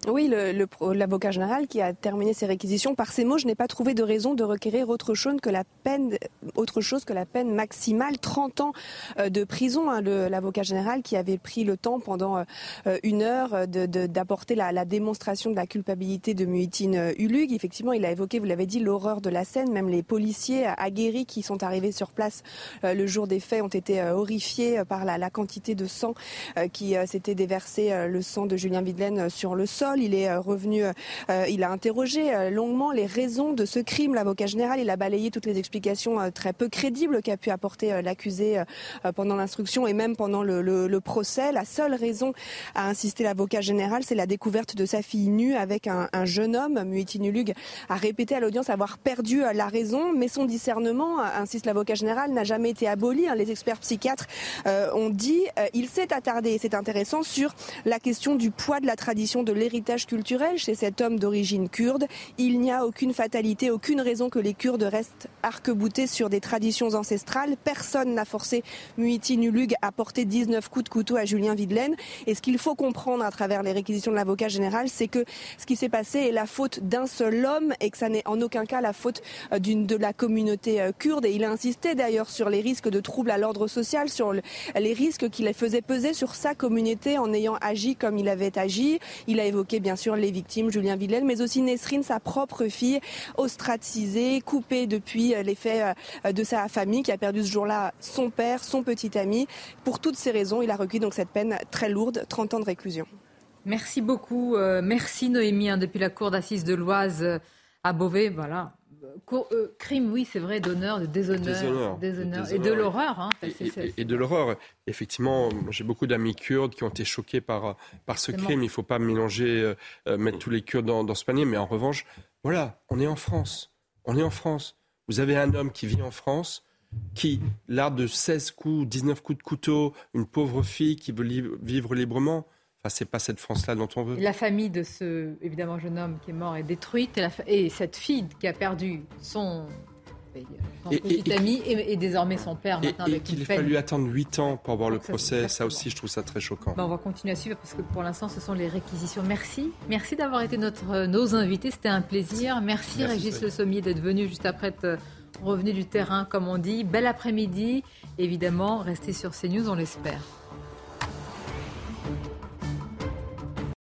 Oui, l'avocat général qui a terminé ses réquisitions par ces mots, je n'ai pas trouvé de raison de requérir autre chose que la peine, maximale, 30 ans euh, de prison. Hein, l'avocat général qui avait pris le temps pendant euh, une heure d'apporter la, démonstration de la culpabilité de Muhitine Ulug. Effectivement, il a évoqué, vous l'avez dit, l'horreur de la scène. Même les policiers aguerris qui sont arrivés sur place euh, le jour des faits ont été horrifiés par la, la quantité de sang qui s'était déversé, le sang de Julien Videlaine sur le sol. Il est euh, revenu, euh, il a interrogé euh, longuement les raisons de ce crime. L'avocat général, il a balayé toutes les explications très peu crédibles qu'a pu apporter l'accusé pendant l'instruction et même pendant le, procès. La seule raison, a insisté l'avocat général, c'est la découverte de sa fille nue avec un, jeune homme. Muitinulug a répété à l'audience avoir perdu la raison, mais son discernement, insiste l'avocat général, n'a jamais été aboli. Hein. Les experts psychiatres ont dit, il s'est attardé, et c'est intéressant, sur la question du poids de la tradition de l'héritage culturel chez cet homme d'origine kurde. Il n'y a aucune fatalité, aucune raison que les Kurdes restent arc-boutés sur des traditions ancestrales. Personne n'a forcé Muiti Nulug à porter 19 coups de couteau à Julien Videlaine. Et ce qu'il faut comprendre à travers les réquisitions de l'avocat général, c'est que ce qui s'est passé est la faute d'un seul homme et que ça n'est en aucun cas la faute euh, d'une de la communauté euh, kurde. Et il a insisté d'ailleurs sur les risques de troubles à l'ordre social, sur les risques qu'il faisait peser sur sa communauté en ayant agi comme il avait agi. Il a évoqué bien sûr les victimes, Julien Villel, mais aussi Nesrine, sa propre fille, ostratisée, coupée depuis euh, les faits euh, de sa famille, qui a perdu ce jour-là son père, son petit ami. Pour toutes ces raisons, il a recueilli donc cette peine très lourde, 30 ans de réclusion. Merci beaucoup. Euh, merci Noémie, hein, depuis la cour d'assises de l'Oise à Beauvais. Crime, oui, c'est vrai, d'honneur, de déshonneur, déshonneur, et de l'horreur. Hein, et, de l'horreur. Effectivement, j'ai beaucoup d'amis kurdes qui ont été choqués par, par ce crime. Il ne faut pas mélanger, euh, euh, mettre tous les Kurdes dans, ce panier. Mais en revanche, voilà, on est en France. On est en France. Vous avez un homme qui vit en France, qui, l'art de 16 coups, 19 coups de couteau, une pauvre fille qui veut vivre librement. Enfin, c'est pas cette France-là dont on veut. La famille de ce, évidemment, jeune homme qui est mort est détruite. Et, cette fille qui a perdu son, petit ami et, désormais son père maintenant et, qu'il ait fallu attendre 8 ans pour avoir le procès, ça aussi je trouve ça très choquant. Ben, on va continuer à suivre parce que pour l'instant ce sont les réquisitions. Merci, merci d'avoir été notre, nos invités, c'était un plaisir. Merci, Régis Le Sommier d'être venu juste après être revenu du terrain comme on dit. Bel après-midi, évidemment, restez sur CNews, on l'espère.